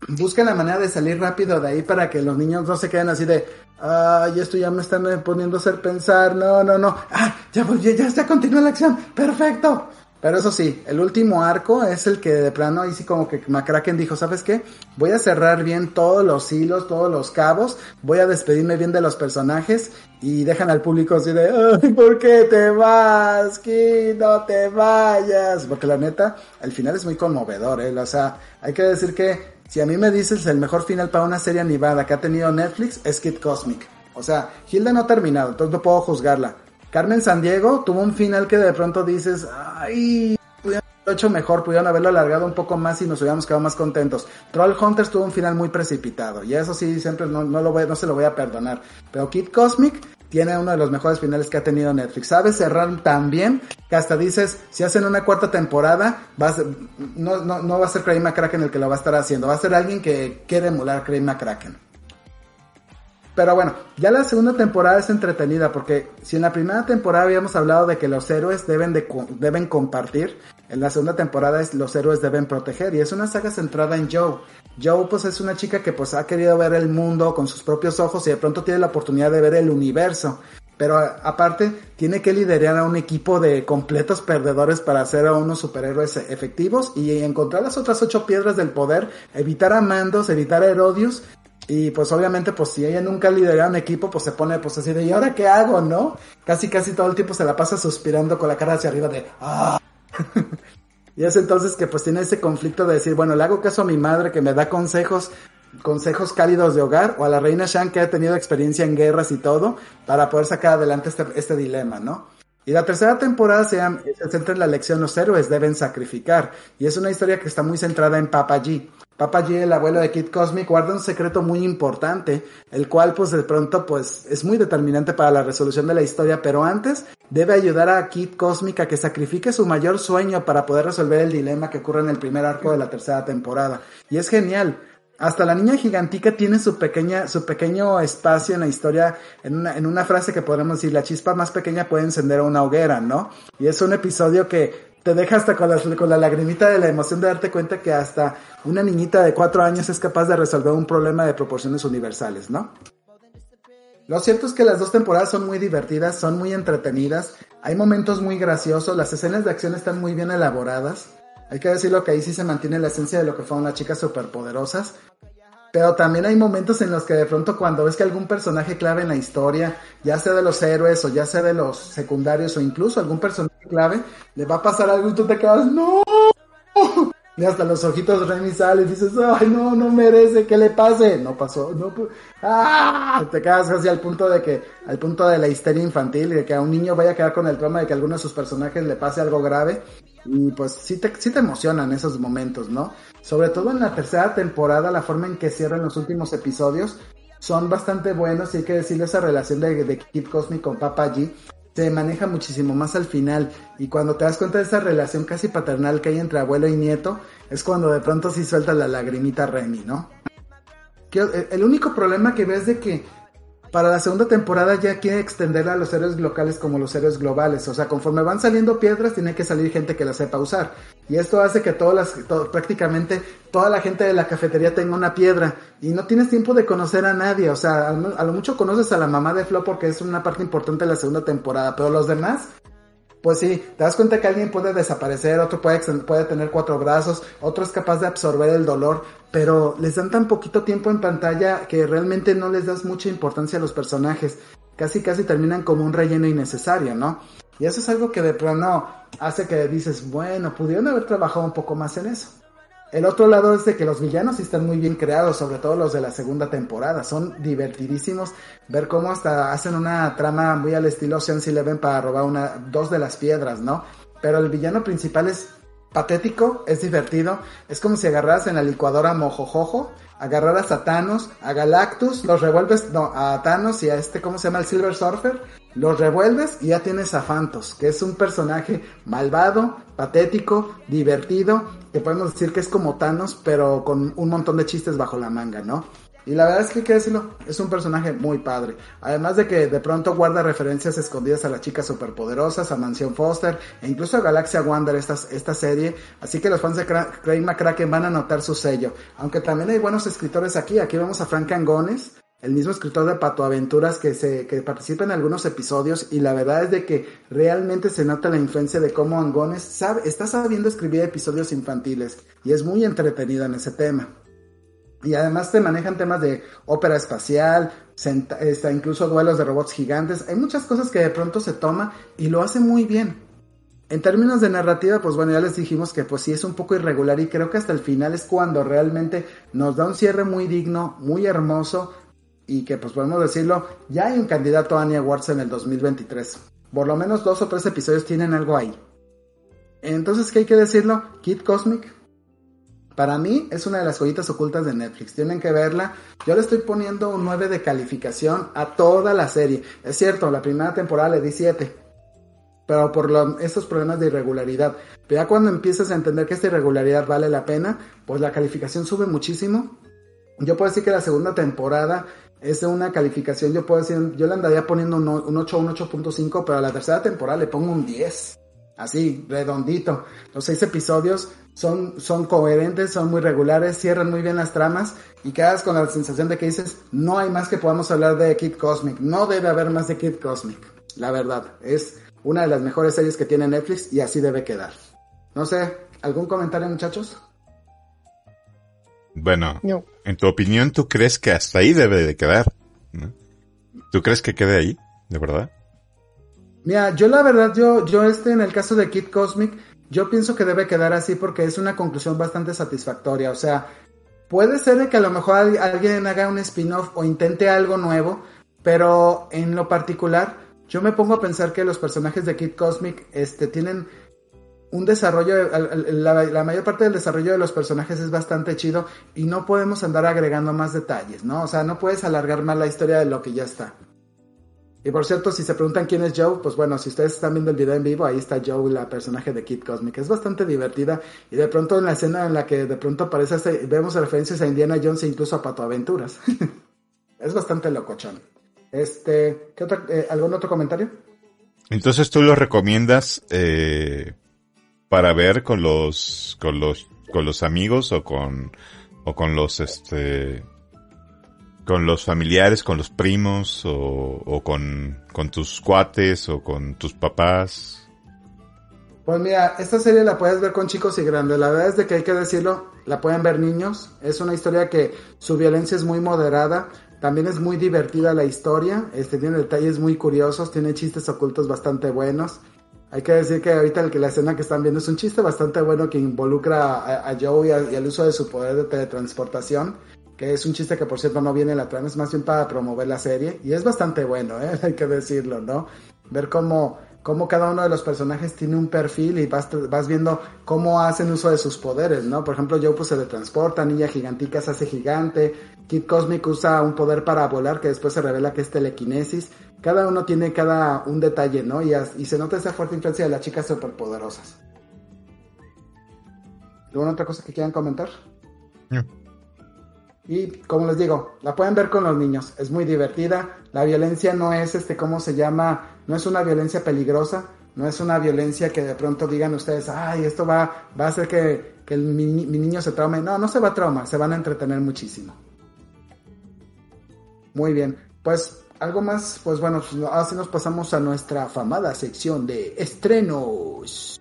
buscan la manera de salir rápido de ahí para que los niños no se queden así de ay esto ya me están poniendo a hacer pensar no no no ah ya ya ya, ya continúa la acción perfecto pero eso sí, el último arco es el que de plano ahí sí como que McCracken dijo, ¿sabes qué? Voy a cerrar bien todos los hilos, todos los cabos, voy a despedirme bien de los personajes y dejan al público así de, ¿por qué te vas? Que no te vayas. Porque la neta, el final es muy conmovedor, ¿eh? O sea, hay que decir que si a mí me dices el mejor final para una serie animada que ha tenido Netflix es Kid Cosmic. O sea, Hilda no ha terminado, entonces no puedo juzgarla Carmen San Diego tuvo un final que de pronto dices, ay, pudieron haberlo hecho mejor, pudieron haberlo alargado un poco más y nos hubiéramos quedado más contentos. Troll Hunters tuvo un final muy precipitado y eso sí, siempre no, no, se lo voy a perdonar. Pero Kid Cosmic tiene uno de los mejores finales que ha tenido Netflix. Sabe cerrar tan bien que hasta dices, si hacen una cuarta temporada, va no, no, no va a ser Craig McCracken el que lo va a estar haciendo, va a ser alguien que quiere emular a Craig McCracken. Pero bueno, ya la segunda temporada es entretenida porque si en la primera temporada habíamos hablado de que los héroes deben, de, deben compartir, en la segunda temporada es los héroes deben proteger y es una saga centrada en Joe. Joe pues es una chica que pues ha querido ver el mundo con sus propios ojos y de pronto tiene la oportunidad de ver el universo. Pero aparte tiene que liderar a un equipo de completos perdedores para hacer a unos superhéroes efectivos y encontrar las otras ocho piedras del poder, evitar a Mandos, evitar a Herodius y pues obviamente, pues si ella nunca lidera un equipo, pues se pone pues así de, ¿y ahora qué hago, no? Casi casi todo el tiempo se la pasa suspirando con la cara hacia arriba de, ¡ah! y es entonces que pues tiene ese conflicto de decir, bueno, le hago caso a mi madre que me da consejos, consejos cálidos de hogar, o a la reina Shan que ha tenido experiencia en guerras y todo, para poder sacar adelante este, este dilema, ¿no? Y la tercera temporada se, centra en la lección los héroes deben sacrificar. Y es una historia que está muy centrada en Papa G. Papa G, el abuelo de Kid Cosmic, guarda un secreto muy importante, el cual pues de pronto pues es muy determinante para la resolución de la historia, pero antes debe ayudar a Kid Cosmic a que sacrifique su mayor sueño para poder resolver el dilema que ocurre en el primer arco de la tercera temporada. Y es genial, hasta la niña gigantica tiene su pequeña, su pequeño espacio en la historia, en una, en una frase que podemos decir, la chispa más pequeña puede encender una hoguera, ¿no? Y es un episodio que te deja hasta con la, con la lagrimita de la emoción de darte cuenta que hasta una niñita de cuatro años es capaz de resolver un problema de proporciones universales, ¿no? Lo cierto es que las dos temporadas son muy divertidas, son muy entretenidas, hay momentos muy graciosos, las escenas de acción están muy bien elaboradas. Hay que decirlo que ahí sí se mantiene la esencia de lo que fueron las chicas superpoderosas. Pero también hay momentos en los que de pronto cuando ves que algún personaje clave en la historia, ya sea de los héroes o ya sea de los secundarios o incluso algún personaje clave, le va a pasar algo y tú te quedas, no. Y hasta los ojitos Remy salen y dices, ay, no, no merece que le pase. No pasó, no, ¡ah! Te quedas casi al punto de que, al punto de la histeria infantil y de que a un niño vaya a quedar con el trauma de que alguno de sus personajes le pase algo grave. Y pues sí te, sí te emocionan esos momentos, ¿no? Sobre todo en la tercera temporada, la forma en que cierran los últimos episodios son bastante buenos y hay que decirle esa relación de, de Kid Cosmic con Papa G se maneja muchísimo más al final y cuando te das cuenta de esa relación casi paternal que hay entre abuelo y nieto, es cuando de pronto sí suelta la lagrimita Remy, ¿no? el único problema que ves de que para la segunda temporada ya quiere extenderla a los héroes locales como los héroes globales. O sea, conforme van saliendo piedras, tiene que salir gente que la sepa usar. Y esto hace que todas las, prácticamente toda la gente de la cafetería tenga una piedra. Y no tienes tiempo de conocer a nadie. O sea, a lo mucho conoces a la mamá de Flo porque es una parte importante de la segunda temporada. Pero los demás, pues sí, te das cuenta que alguien puede desaparecer, otro puede, tener cuatro brazos, otro es capaz de absorber el dolor, pero les dan tan poquito tiempo en pantalla que realmente no les das mucha importancia a los personajes. Casi casi terminan como un relleno innecesario, ¿no? Y eso es algo que de pronto hace que dices, bueno, pudieron haber trabajado un poco más en eso. El otro lado es de que los villanos están muy bien creados, sobre todo los de la segunda temporada. Son divertidísimos ver cómo hasta hacen una trama muy al estilo Ocean's Eleven para robar dos de las piedras, ¿no? Pero el villano principal es patético, es divertido. Es como si agarraras en la licuadora mojojojo, agarraras a Thanos, a Galactus, los revuelves, no, a Thanos y a este, ¿cómo se llama? El Silver Surfer, los revuelves y ya tienes a Phantos, que es un personaje malvado, patético, divertido, que podemos decir que es como Thanos, pero con un montón de chistes bajo la manga, ¿no? Y la verdad es que hay que decirlo, es un personaje muy padre. Además de que de pronto guarda referencias escondidas a las chicas superpoderosas, a Mansión Foster e incluso a Galaxia Wonder esta, esta serie. Así que los fans de Craig McCracken van a notar su sello. Aunque también hay buenos escritores aquí. Aquí vemos a Frank Angones, el mismo escritor de Pato Aventuras que, se, que participa en algunos episodios y la verdad es de que realmente se nota la influencia de cómo Angones sabe, está sabiendo escribir episodios infantiles y es muy entretenida en ese tema. Y además te manejan temas de ópera espacial, está incluso duelos de robots gigantes. Hay muchas cosas que de pronto se toma y lo hace muy bien. En términos de narrativa, pues bueno, ya les dijimos que pues sí es un poco irregular y creo que hasta el final es cuando realmente nos da un cierre muy digno, muy hermoso y que pues podemos decirlo, ya hay un candidato a Annie Awards en el 2023. Por lo menos dos o tres episodios tienen algo ahí. Entonces, ¿qué hay que decirlo? Kid Cosmic, para mí es una de las joyitas ocultas de Netflix. Tienen que verla. Yo le estoy poniendo un 9 de calificación a toda la serie. Es cierto, la primera temporada le di 7. Pero por estos problemas de irregularidad. Pero ya cuando empiezas a entender que esta irregularidad vale la pena, pues la calificación sube muchísimo. Yo puedo decir que la segunda temporada es una calificación, yo puedo decir, yo le andaría poniendo un, un 8 un 8.5, pero a la tercera temporada le pongo un 10 así, redondito. Los seis episodios son, son coherentes, son muy regulares, cierran muy bien las tramas y quedas con la sensación de que dices, no hay más que podamos hablar de Kid Cosmic, no debe haber más de Kid Cosmic. La verdad, es una de las mejores series que tiene Netflix y así debe quedar. No sé, ¿algún comentario muchachos? Bueno, en tu opinión, ¿tú crees que hasta ahí debe de quedar? ¿Tú crees que quede ahí? ¿De verdad? Mira, yo la verdad, yo, yo este en el caso de Kid Cosmic, yo pienso que debe quedar así porque es una conclusión bastante satisfactoria. O sea, puede ser que a lo mejor alguien haga un spin-off o intente algo nuevo, pero en lo particular, yo me pongo a pensar que los personajes de Kid Cosmic este, tienen un desarrollo, la, la, mayor parte del desarrollo de los personajes es bastante chido y no podemos andar agregando más detalles, ¿no? O sea, no puedes alargar más la historia de lo que ya está. Y por cierto, si se preguntan quién es Joe, pues bueno, si ustedes están viendo el video en vivo, ahí está Joe, la personaje de Kid Cosmic. Es bastante divertida. Y de pronto en la escena en la que de pronto aparece, vemos referencias a Indiana Jones e incluso a Pato Aventuras. es bastante locochón. Este, ¿qué otro, eh, ¿algún otro comentario? Entonces tú lo recomiendas, eh, para ver con los, con los, con los amigos o con, o con los, este, con los familiares, con los primos o, con, tus cuates o con tus papás. Pues mira, esta serie la puedes ver con chicos y grandes. La verdad es de que hay que decirlo, la pueden ver niños. Es una historia que su violencia es muy moderada. También es muy divertida la historia. Este tiene detalles muy curiosos, tiene chistes ocultos bastante buenos. Hay que decir que ahorita el que la escena que están viendo es un chiste bastante bueno que involucra a, Joe y, al uso de su poder de teletransportación, que es un chiste que por cierto no viene en la trama, es más bien para promover la serie y es bastante bueno, ¿eh? hay que decirlo, ¿no? Ver cómo, cómo cada uno de los personajes tiene un perfil y vas, vas viendo cómo hacen uso de sus poderes, ¿no? Por ejemplo, Joe pues se teletransporta, Niña Gigantica se hace gigante, Kid Cosmic usa un poder para volar que después se revela que es telequinesis cada uno tiene cada un detalle, ¿no? Y, y se nota esa fuerte influencia de las chicas superpoderosas. ¿Alguna otra cosa que quieran comentar? Y como les digo, la pueden ver con los niños, es muy divertida. La violencia no es este, ¿cómo se llama? No es una violencia peligrosa, no es una violencia que de pronto digan ustedes, ay, esto va, va a hacer que, que mi, mi, niño se traume. No, no se va a traumar, se van a entretener muchísimo. Muy bien, pues algo más, pues bueno, así nos pasamos a nuestra afamada sección de estrenos.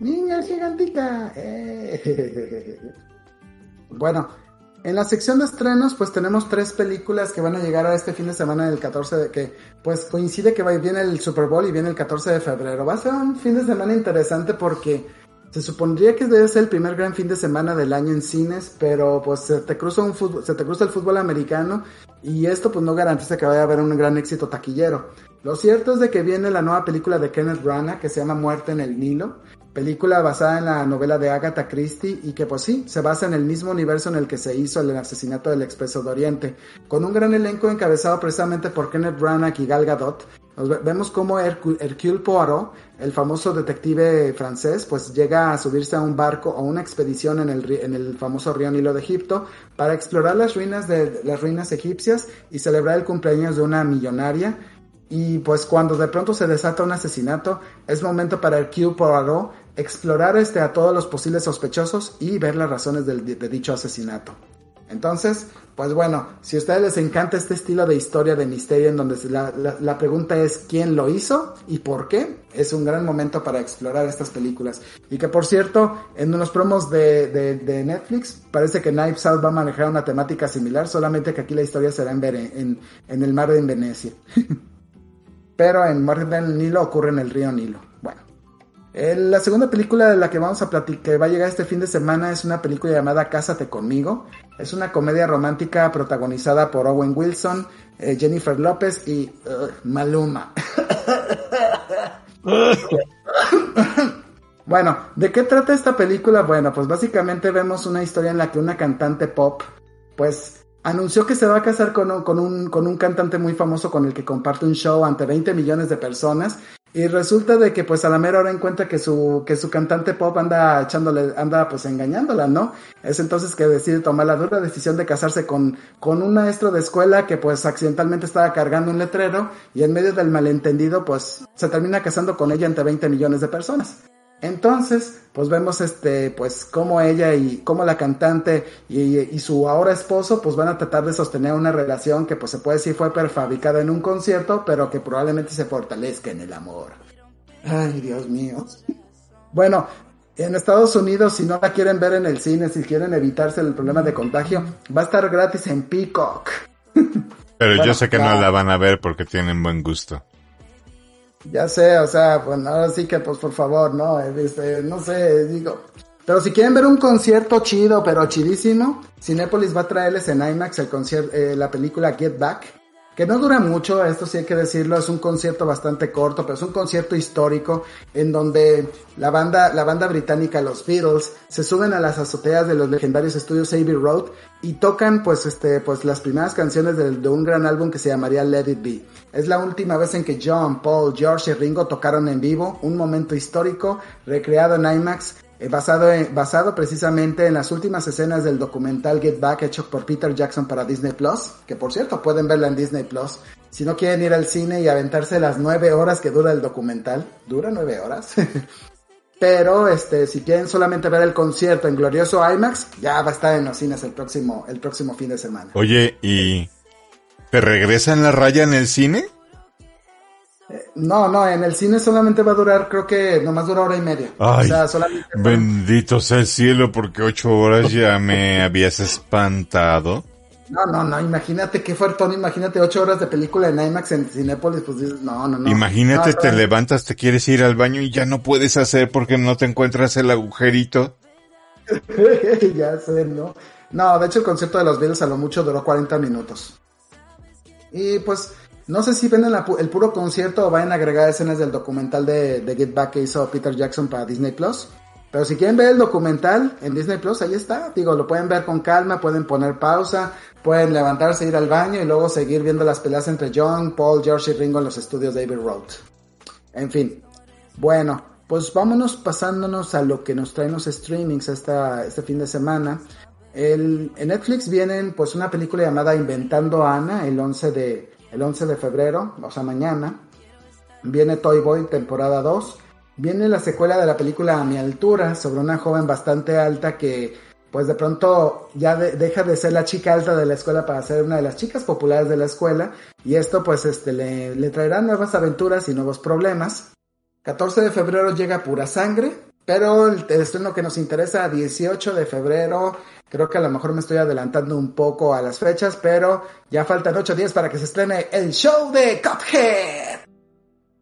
Niña gigantica. Eh. Bueno, en la sección de estrenos, pues tenemos tres películas que van a llegar a este fin de semana del 14 de que, pues coincide que viene el Super Bowl y viene el 14 de febrero. Va a ser un fin de semana interesante porque se supondría que debe ser el primer gran fin de semana del año en cines, pero pues se te cruza un fútbol, se te cruza el fútbol americano y esto pues no garantiza que vaya a haber un gran éxito taquillero. Lo cierto es de que viene la nueva película de Kenneth Branagh que se llama Muerte en el Nilo, película basada en la novela de Agatha Christie y que pues sí, se basa en el mismo universo en el que se hizo el asesinato del Expreso de Oriente, con un gran elenco encabezado precisamente por Kenneth Branagh y Gal Gadot, vemos como Hercule Poirot, el famoso detective francés, pues llega a subirse a un barco o una expedición en el, en el famoso río Nilo de Egipto para explorar las ruinas de las ruinas egipcias y celebrar el cumpleaños de una millonaria. Y pues cuando de pronto se desata un asesinato, es momento para Hercule Poirot explorar este a todos los posibles sospechosos y ver las razones de dicho asesinato. Entonces, pues bueno, si a ustedes les encanta este estilo de historia de misterio en donde la, pregunta es quién lo hizo y por qué, es un gran momento para explorar estas películas. Y que por cierto, en unos promos de, Netflix, parece que Knives Out va a manejar una temática similar, solamente que aquí la historia será en, en, en el mar de Venecia. Pero en Mar del Nilo ocurre en el río Nilo la segunda película de la que vamos a platicar, que va a llegar este fin de semana, es una película llamada Cásate conmigo. Es una comedia romántica protagonizada por Owen Wilson, eh, Jennifer López y uh, Maluma. bueno, ¿de qué trata esta película? Bueno, pues básicamente vemos una historia en la que una cantante pop, pues anunció que se va a casar con un, con un, con un cantante muy famoso con el que comparte un show ante 20 millones de personas y resulta de que pues a la mera hora encuentra que su, que su cantante pop anda echándole, anda pues engañándola, ¿no? Es entonces que decide tomar la dura decisión de casarse con, con un maestro de escuela que pues accidentalmente estaba cargando un letrero y en medio del malentendido pues se termina casando con ella ante 20 millones de personas. Entonces, pues vemos este, pues cómo ella y cómo la cantante y, su ahora esposo, pues van a tratar de sostener una relación que pues se puede decir fue prefabricada en un concierto, pero que probablemente se fortalezca en el amor. Ay, Dios mío. Bueno, en Estados Unidos, si no la quieren ver en el cine, si quieren evitarse el problema de contagio, va a estar gratis en Peacock. Pero yo sé que no la van a ver porque tienen buen gusto. Ya sé, o sea, pues ahora sí que, pues por favor, ¿no? Este, no sé, digo. Pero si quieren ver un concierto chido, pero chidísimo, Cinepolis va a traerles en IMAX el concierto, eh, la película Get Back que no dura mucho, esto sí hay que decirlo, es un concierto bastante corto, pero es un concierto histórico en donde la banda, la banda británica, los Beatles, se suben a las azoteas de los legendarios estudios Abbey Road y tocan pues este, pues las primeras canciones de, de, un gran álbum que se llamaría Let It Be. Es la última vez en que John, Paul, George y Ringo tocaron en vivo, un momento histórico recreado en IMAX eh, basado, basado precisamente en las últimas escenas del documental Get Back hecho por Peter Jackson para Disney Plus, que por cierto pueden verla en Disney Plus. Si no quieren ir al cine y aventarse las nueve horas que dura el documental, dura nueve horas. Pero este, si quieren solamente ver el concierto en glorioso IMAX, ya va a estar en los cines el próximo, el próximo fin de semana. Oye, ¿y te regresan la raya en el cine? No, no, en el cine solamente va a durar, creo que nomás dura hora y media. Ay, bendito sea el cielo, porque ocho horas ya me habías espantado. No, no, no, imagínate qué fuertón, imagínate ocho horas de película en IMAX en Cinépolis, pues dices, no, no, no. Imagínate, te levantas, te quieres ir al baño y ya no puedes hacer porque no te encuentras el agujerito. ya sé, ¿no? No, de hecho el concierto de los Beatles a lo mucho duró 40 minutos. Y pues, no sé si ven el, puro concierto o vayan a agregar escenas del documental de, de, Get Back que hizo Peter Jackson para Disney Plus. Pero si quieren ver el documental en Disney Plus, ahí está. Digo, lo pueden ver con calma, pueden poner pausa, pueden levantarse, ir al baño y luego seguir viendo las peleas entre John, Paul, George y Ringo en los estudios David Road. En fin. Bueno, pues vámonos pasándonos a lo que nos traen los streamings esta, este fin de semana. El, en Netflix vienen pues una película llamada Inventando Ana el 11 de, el 11 de febrero, o sea, mañana. Viene Toy Boy, temporada 2. Viene la secuela de la película A mi altura, sobre una joven bastante alta que, pues de pronto ya deja de ser la chica alta de la escuela para ser una de las chicas populares de la escuela. Y esto, pues, este, le, traerá nuevas aventuras y nuevos problemas. 14 de febrero llega Pura Sangre, pero el estreno que nos interesa, 18 de febrero, creo que a lo mejor me estoy adelantando un poco a las fechas, pero ya faltan 8 días para que se estrene el show de Cuphead.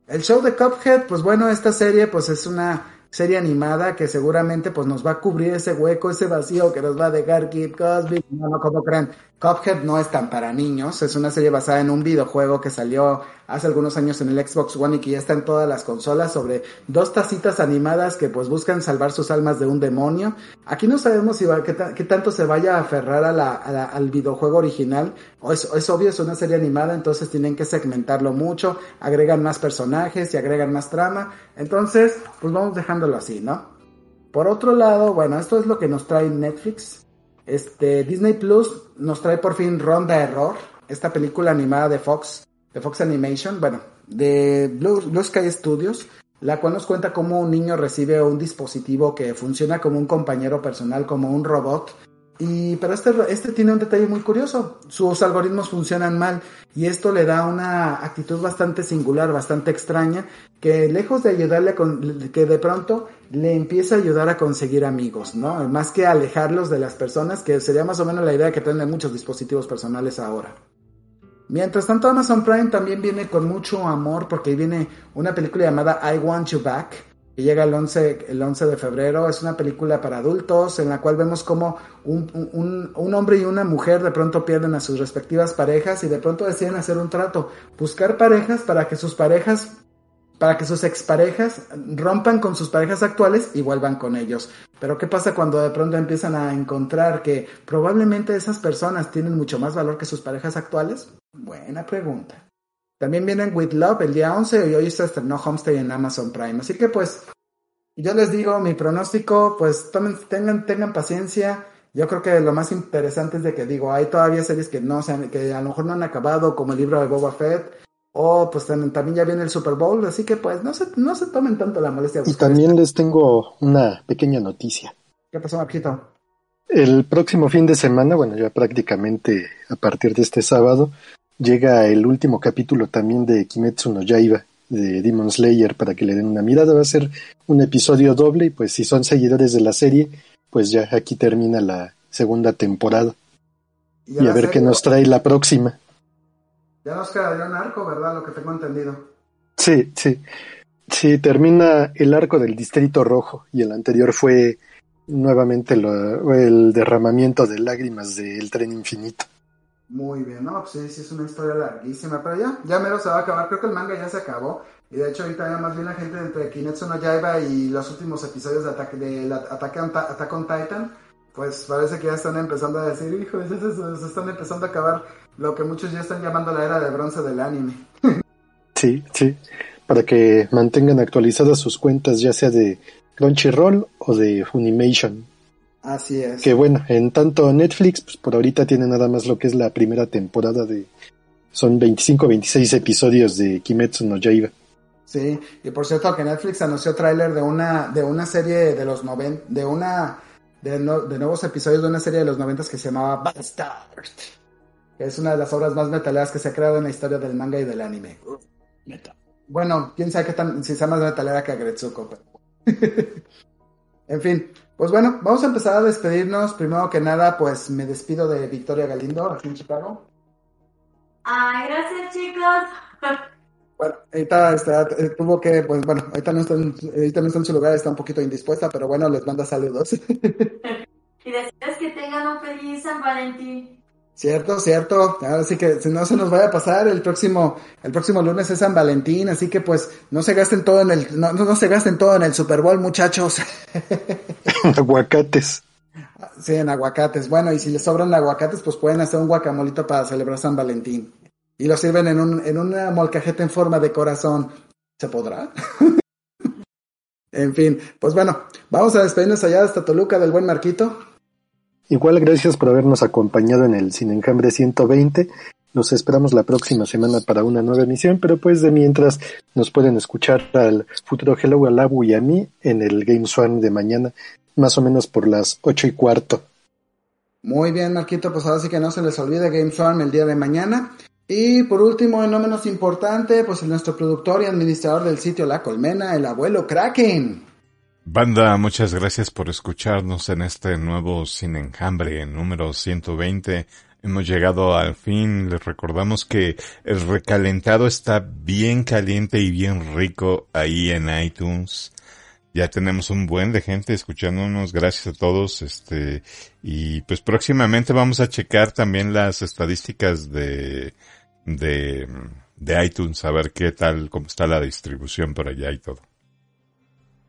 El show de Cuphead, pues bueno, esta serie pues es una serie animada que seguramente pues nos va a cubrir ese hueco, ese vacío que nos va a dejar Kid Cosby. No, no, como creen, Cuphead no es tan para niños, es una serie basada en un videojuego que salió hace algunos años en el Xbox One y que ya está en todas las consolas sobre dos tacitas animadas que pues buscan salvar sus almas de un demonio. Aquí no sabemos si va, qué, tanto se vaya a aferrar al videojuego original. O es, es obvio, es una serie animada, entonces tienen que segmentarlo mucho, agregan más personajes y agregan más trama. Entonces, pues vamos dejándolo así, ¿no? Por otro lado, bueno, esto es lo que nos trae Netflix. Este, Disney Plus nos trae por fin Ronda Error, esta película animada de Fox de Fox Animation, bueno, de Blue, Sky Studios, la cual nos cuenta cómo un niño recibe un dispositivo que funciona como un compañero personal, como un robot. Y, pero este, este tiene un detalle muy curioso. Sus algoritmos funcionan mal y esto le da una actitud bastante singular, bastante extraña, que lejos de ayudarle, con, que de pronto le empieza a ayudar a conseguir amigos, ¿no? Más que alejarlos de las personas, que sería más o menos la idea que tienen muchos dispositivos personales ahora. Mientras tanto, Amazon Prime también viene con mucho amor porque viene una película llamada I Want You Back, que llega el 11, el 11 de febrero. Es una película para adultos en la cual vemos como un, un, hombre y una mujer de pronto pierden a sus respectivas parejas y de pronto deciden hacer un trato, buscar parejas para que sus parejas para que sus exparejas rompan con sus parejas actuales y vuelvan con ellos. Pero ¿qué pasa cuando de pronto empiezan a encontrar que probablemente esas personas tienen mucho más valor que sus parejas actuales? Buena pregunta. También vienen With Love el día 11 y hoy se estrenó Homestay en Amazon Prime. Así que pues, yo les digo, mi pronóstico, pues tomen, tengan, tengan paciencia. Yo creo que lo más interesante es de que digo, hay todavía series que no se que a lo mejor no han acabado, como el libro de Boba Fett Oh, pues también, ya viene el Super Bowl, así que pues no se, no se tomen tanto la molestia. Y también les tengo una pequeña noticia. ¿Qué pasó, Marquito? El próximo fin de semana, bueno, ya prácticamente a partir de este sábado, llega el último capítulo también de Kimetsu no Yaiba, de Demon Slayer, para que le den una mirada. Va a ser un episodio doble y pues si son seguidores de la serie, pues ya aquí termina la segunda temporada. Y, a ver qué nos trae la próxima. Ya nos quedaría un arco, ¿verdad? Lo que tengo entendido. Sí, sí. Sí, termina el arco del Distrito Rojo y el anterior fue nuevamente el derramamiento de lágrimas del tren infinito. Muy bien, no, pues sí, sí es una historia larguísima, pero ya, ya mero se va a acabar, creo que el manga ya se acabó, y de hecho ahorita ya más bien la gente entre Kinetsu no Yaiba y los últimos episodios de Ataque, de Attack on Titan, pues parece que ya están empezando a decir, hijo, se, se, están empezando a acabar lo que muchos ya están llamando la era de bronce del anime. sí, sí, para que mantengan actualizadas sus cuentas, ya sea de Crunchyroll o de Funimation. Así es. Que bueno, en tanto Netflix, pues por ahorita tiene nada más lo que es la primera temporada de... Son 25 26 episodios de Kimetsu no Yaiba. Sí, y por cierto que Netflix anunció tráiler de una, de una serie de los noven, de una, de, de, nuevos episodios de una serie de los noventas que se llamaba Bastard. Que es una de las obras más metaleras que se ha creado en la historia del manga y del anime. Bueno, quién sabe qué tan, si sea más metalera que Agretsuko, en fin, pues bueno, vamos a empezar a despedirnos. Primero que nada, pues me despido de Victoria Galindo, aquí en Chicago. Ay, gracias chicos. Bueno, ahorita está, eh, tuvo que, pues bueno, ahorita no, está en, ahorita no está en su lugar, está un poquito indispuesta, pero bueno, les manda saludos. y deseas que tengan un feliz San Valentín. Cierto, cierto. Así que si no se nos vaya a pasar, el próximo, el próximo lunes es San Valentín, así que pues no se gasten todo en el, no, no se gasten todo en el Super Bowl, muchachos. aguacates. Sí, en aguacates. Bueno, y si les sobran aguacates, pues pueden hacer un guacamolito para celebrar San Valentín. Y lo sirven en, un, en una molcajeta en forma de corazón. ¿Se podrá? en fin, pues bueno, vamos a despedirnos allá hasta Toluca del buen Marquito. Igual gracias por habernos acompañado en el Sin Enjambre 120. Nos esperamos la próxima semana para una nueva emisión, pero pues de mientras nos pueden escuchar al futuro Hello Alabu y a mí en el Game Swan de mañana, más o menos por las ocho y cuarto. Muy bien, Marquito, pues ahora sí que no se les olvide Game Swan el día de mañana. Y por último, y no menos importante, pues nuestro productor y administrador del sitio La Colmena, el abuelo Kraken. Banda, muchas gracias por escucharnos en este nuevo Sin Enjambre número 120. Hemos llegado al fin. Les recordamos que el recalentado está bien caliente y bien rico ahí en iTunes. Ya tenemos un buen de gente escuchándonos. Gracias a todos. Este, y pues próximamente vamos a checar también las estadísticas de, de, de iTunes, a ver qué tal, cómo está la distribución por allá y todo.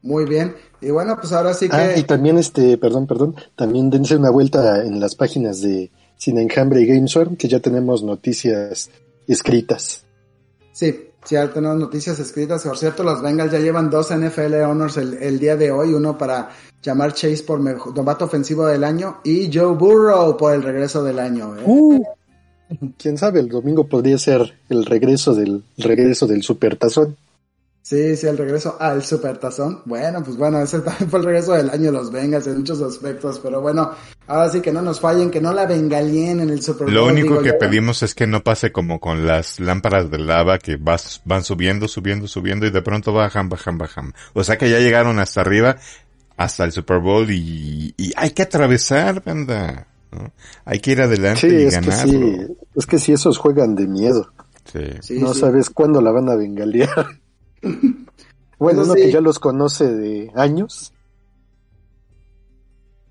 Muy bien. Y bueno, pues ahora sí que... Ah, y también este, perdón, perdón, también dense una vuelta en las páginas de Sin Enjambre y Gamesworm, que ya tenemos noticias escritas. Sí, ya tenemos noticias escritas. Por cierto, los Bengals ya llevan dos NFL Honors el, día de hoy, uno para llamar Chase por mejor, novato ofensivo del año y Joe Burrow por el regreso del año. ¿eh? Uh, quién sabe, el domingo podría ser el regreso del el regreso del supertazón. Sí, sí, el regreso al Supertazón. Bueno, pues bueno, ese también fue el regreso del año de los Bengals en muchos aspectos, pero bueno, ahora sí que no nos fallen, que no la bengalien en el Super Lo único que pedimos es que no pase como con las lámparas de lava que vas, van subiendo, subiendo, subiendo y de pronto bajan, bajan, bajan. O sea que ya llegaron hasta arriba, hasta el Super Bowl y, y hay que atravesar, banda. ¿no? Hay que ir adelante y es ganarlo. Que sí, es que si esos juegan de miedo. Sí. Sí, no sí. sabes cuándo la van a bengalear. Bueno, uno sí. que ya los conoce de años.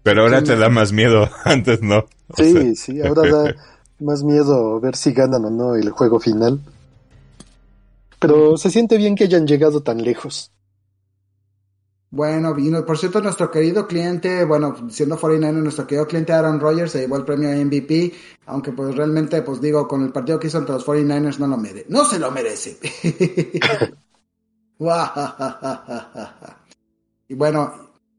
Pero ahora te da más miedo, antes no. O Sí, sea, sí, ahora da más miedo ver si ganan o no el juego final. Pero se siente bien que hayan llegado tan lejos. Bueno, vino, por cierto, nuestro querido cliente, bueno, siendo 49 nuestro querido cliente Aaron Rodgers se llevó el premio MVP, aunque pues realmente, pues digo, con el partido que hizo entre los 49ers no lo merece, no se lo merece. y bueno,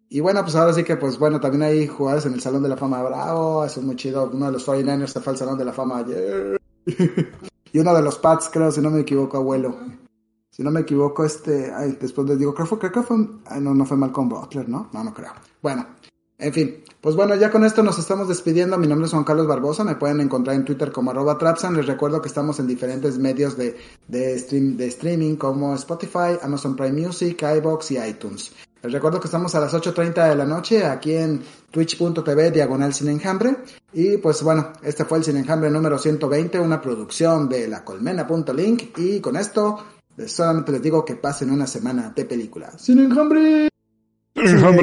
y bueno, pues ahora sí que, pues bueno, también hay jugadores en el Salón de la Fama, bravo, eso es muy chido, uno de los 49ers se fue al Salón de la Fama y uno de los Pats, creo, si no me equivoco, abuelo. Si no me equivoco, este, ay, después les digo, creo, fue, creo que fue, no, no fue Malcolm Butler, ¿no? No, no creo. Bueno, en fin, pues bueno, ya con esto nos estamos despidiendo. Mi nombre es Juan Carlos Barbosa, me pueden encontrar en Twitter como arroba Trapsan. Les recuerdo que estamos en diferentes medios de, de, stream, de streaming como Spotify, Amazon Prime Music, iBox y iTunes. Les recuerdo que estamos a las 8.30 de la noche aquí en twitch.tv diagonal sin enjambre. Y pues bueno, este fue el sin enjambre número 120, una producción de la colmena.link. Y con esto solamente les digo que pasen una semana de película. ¡Sin enjambre! Estoy.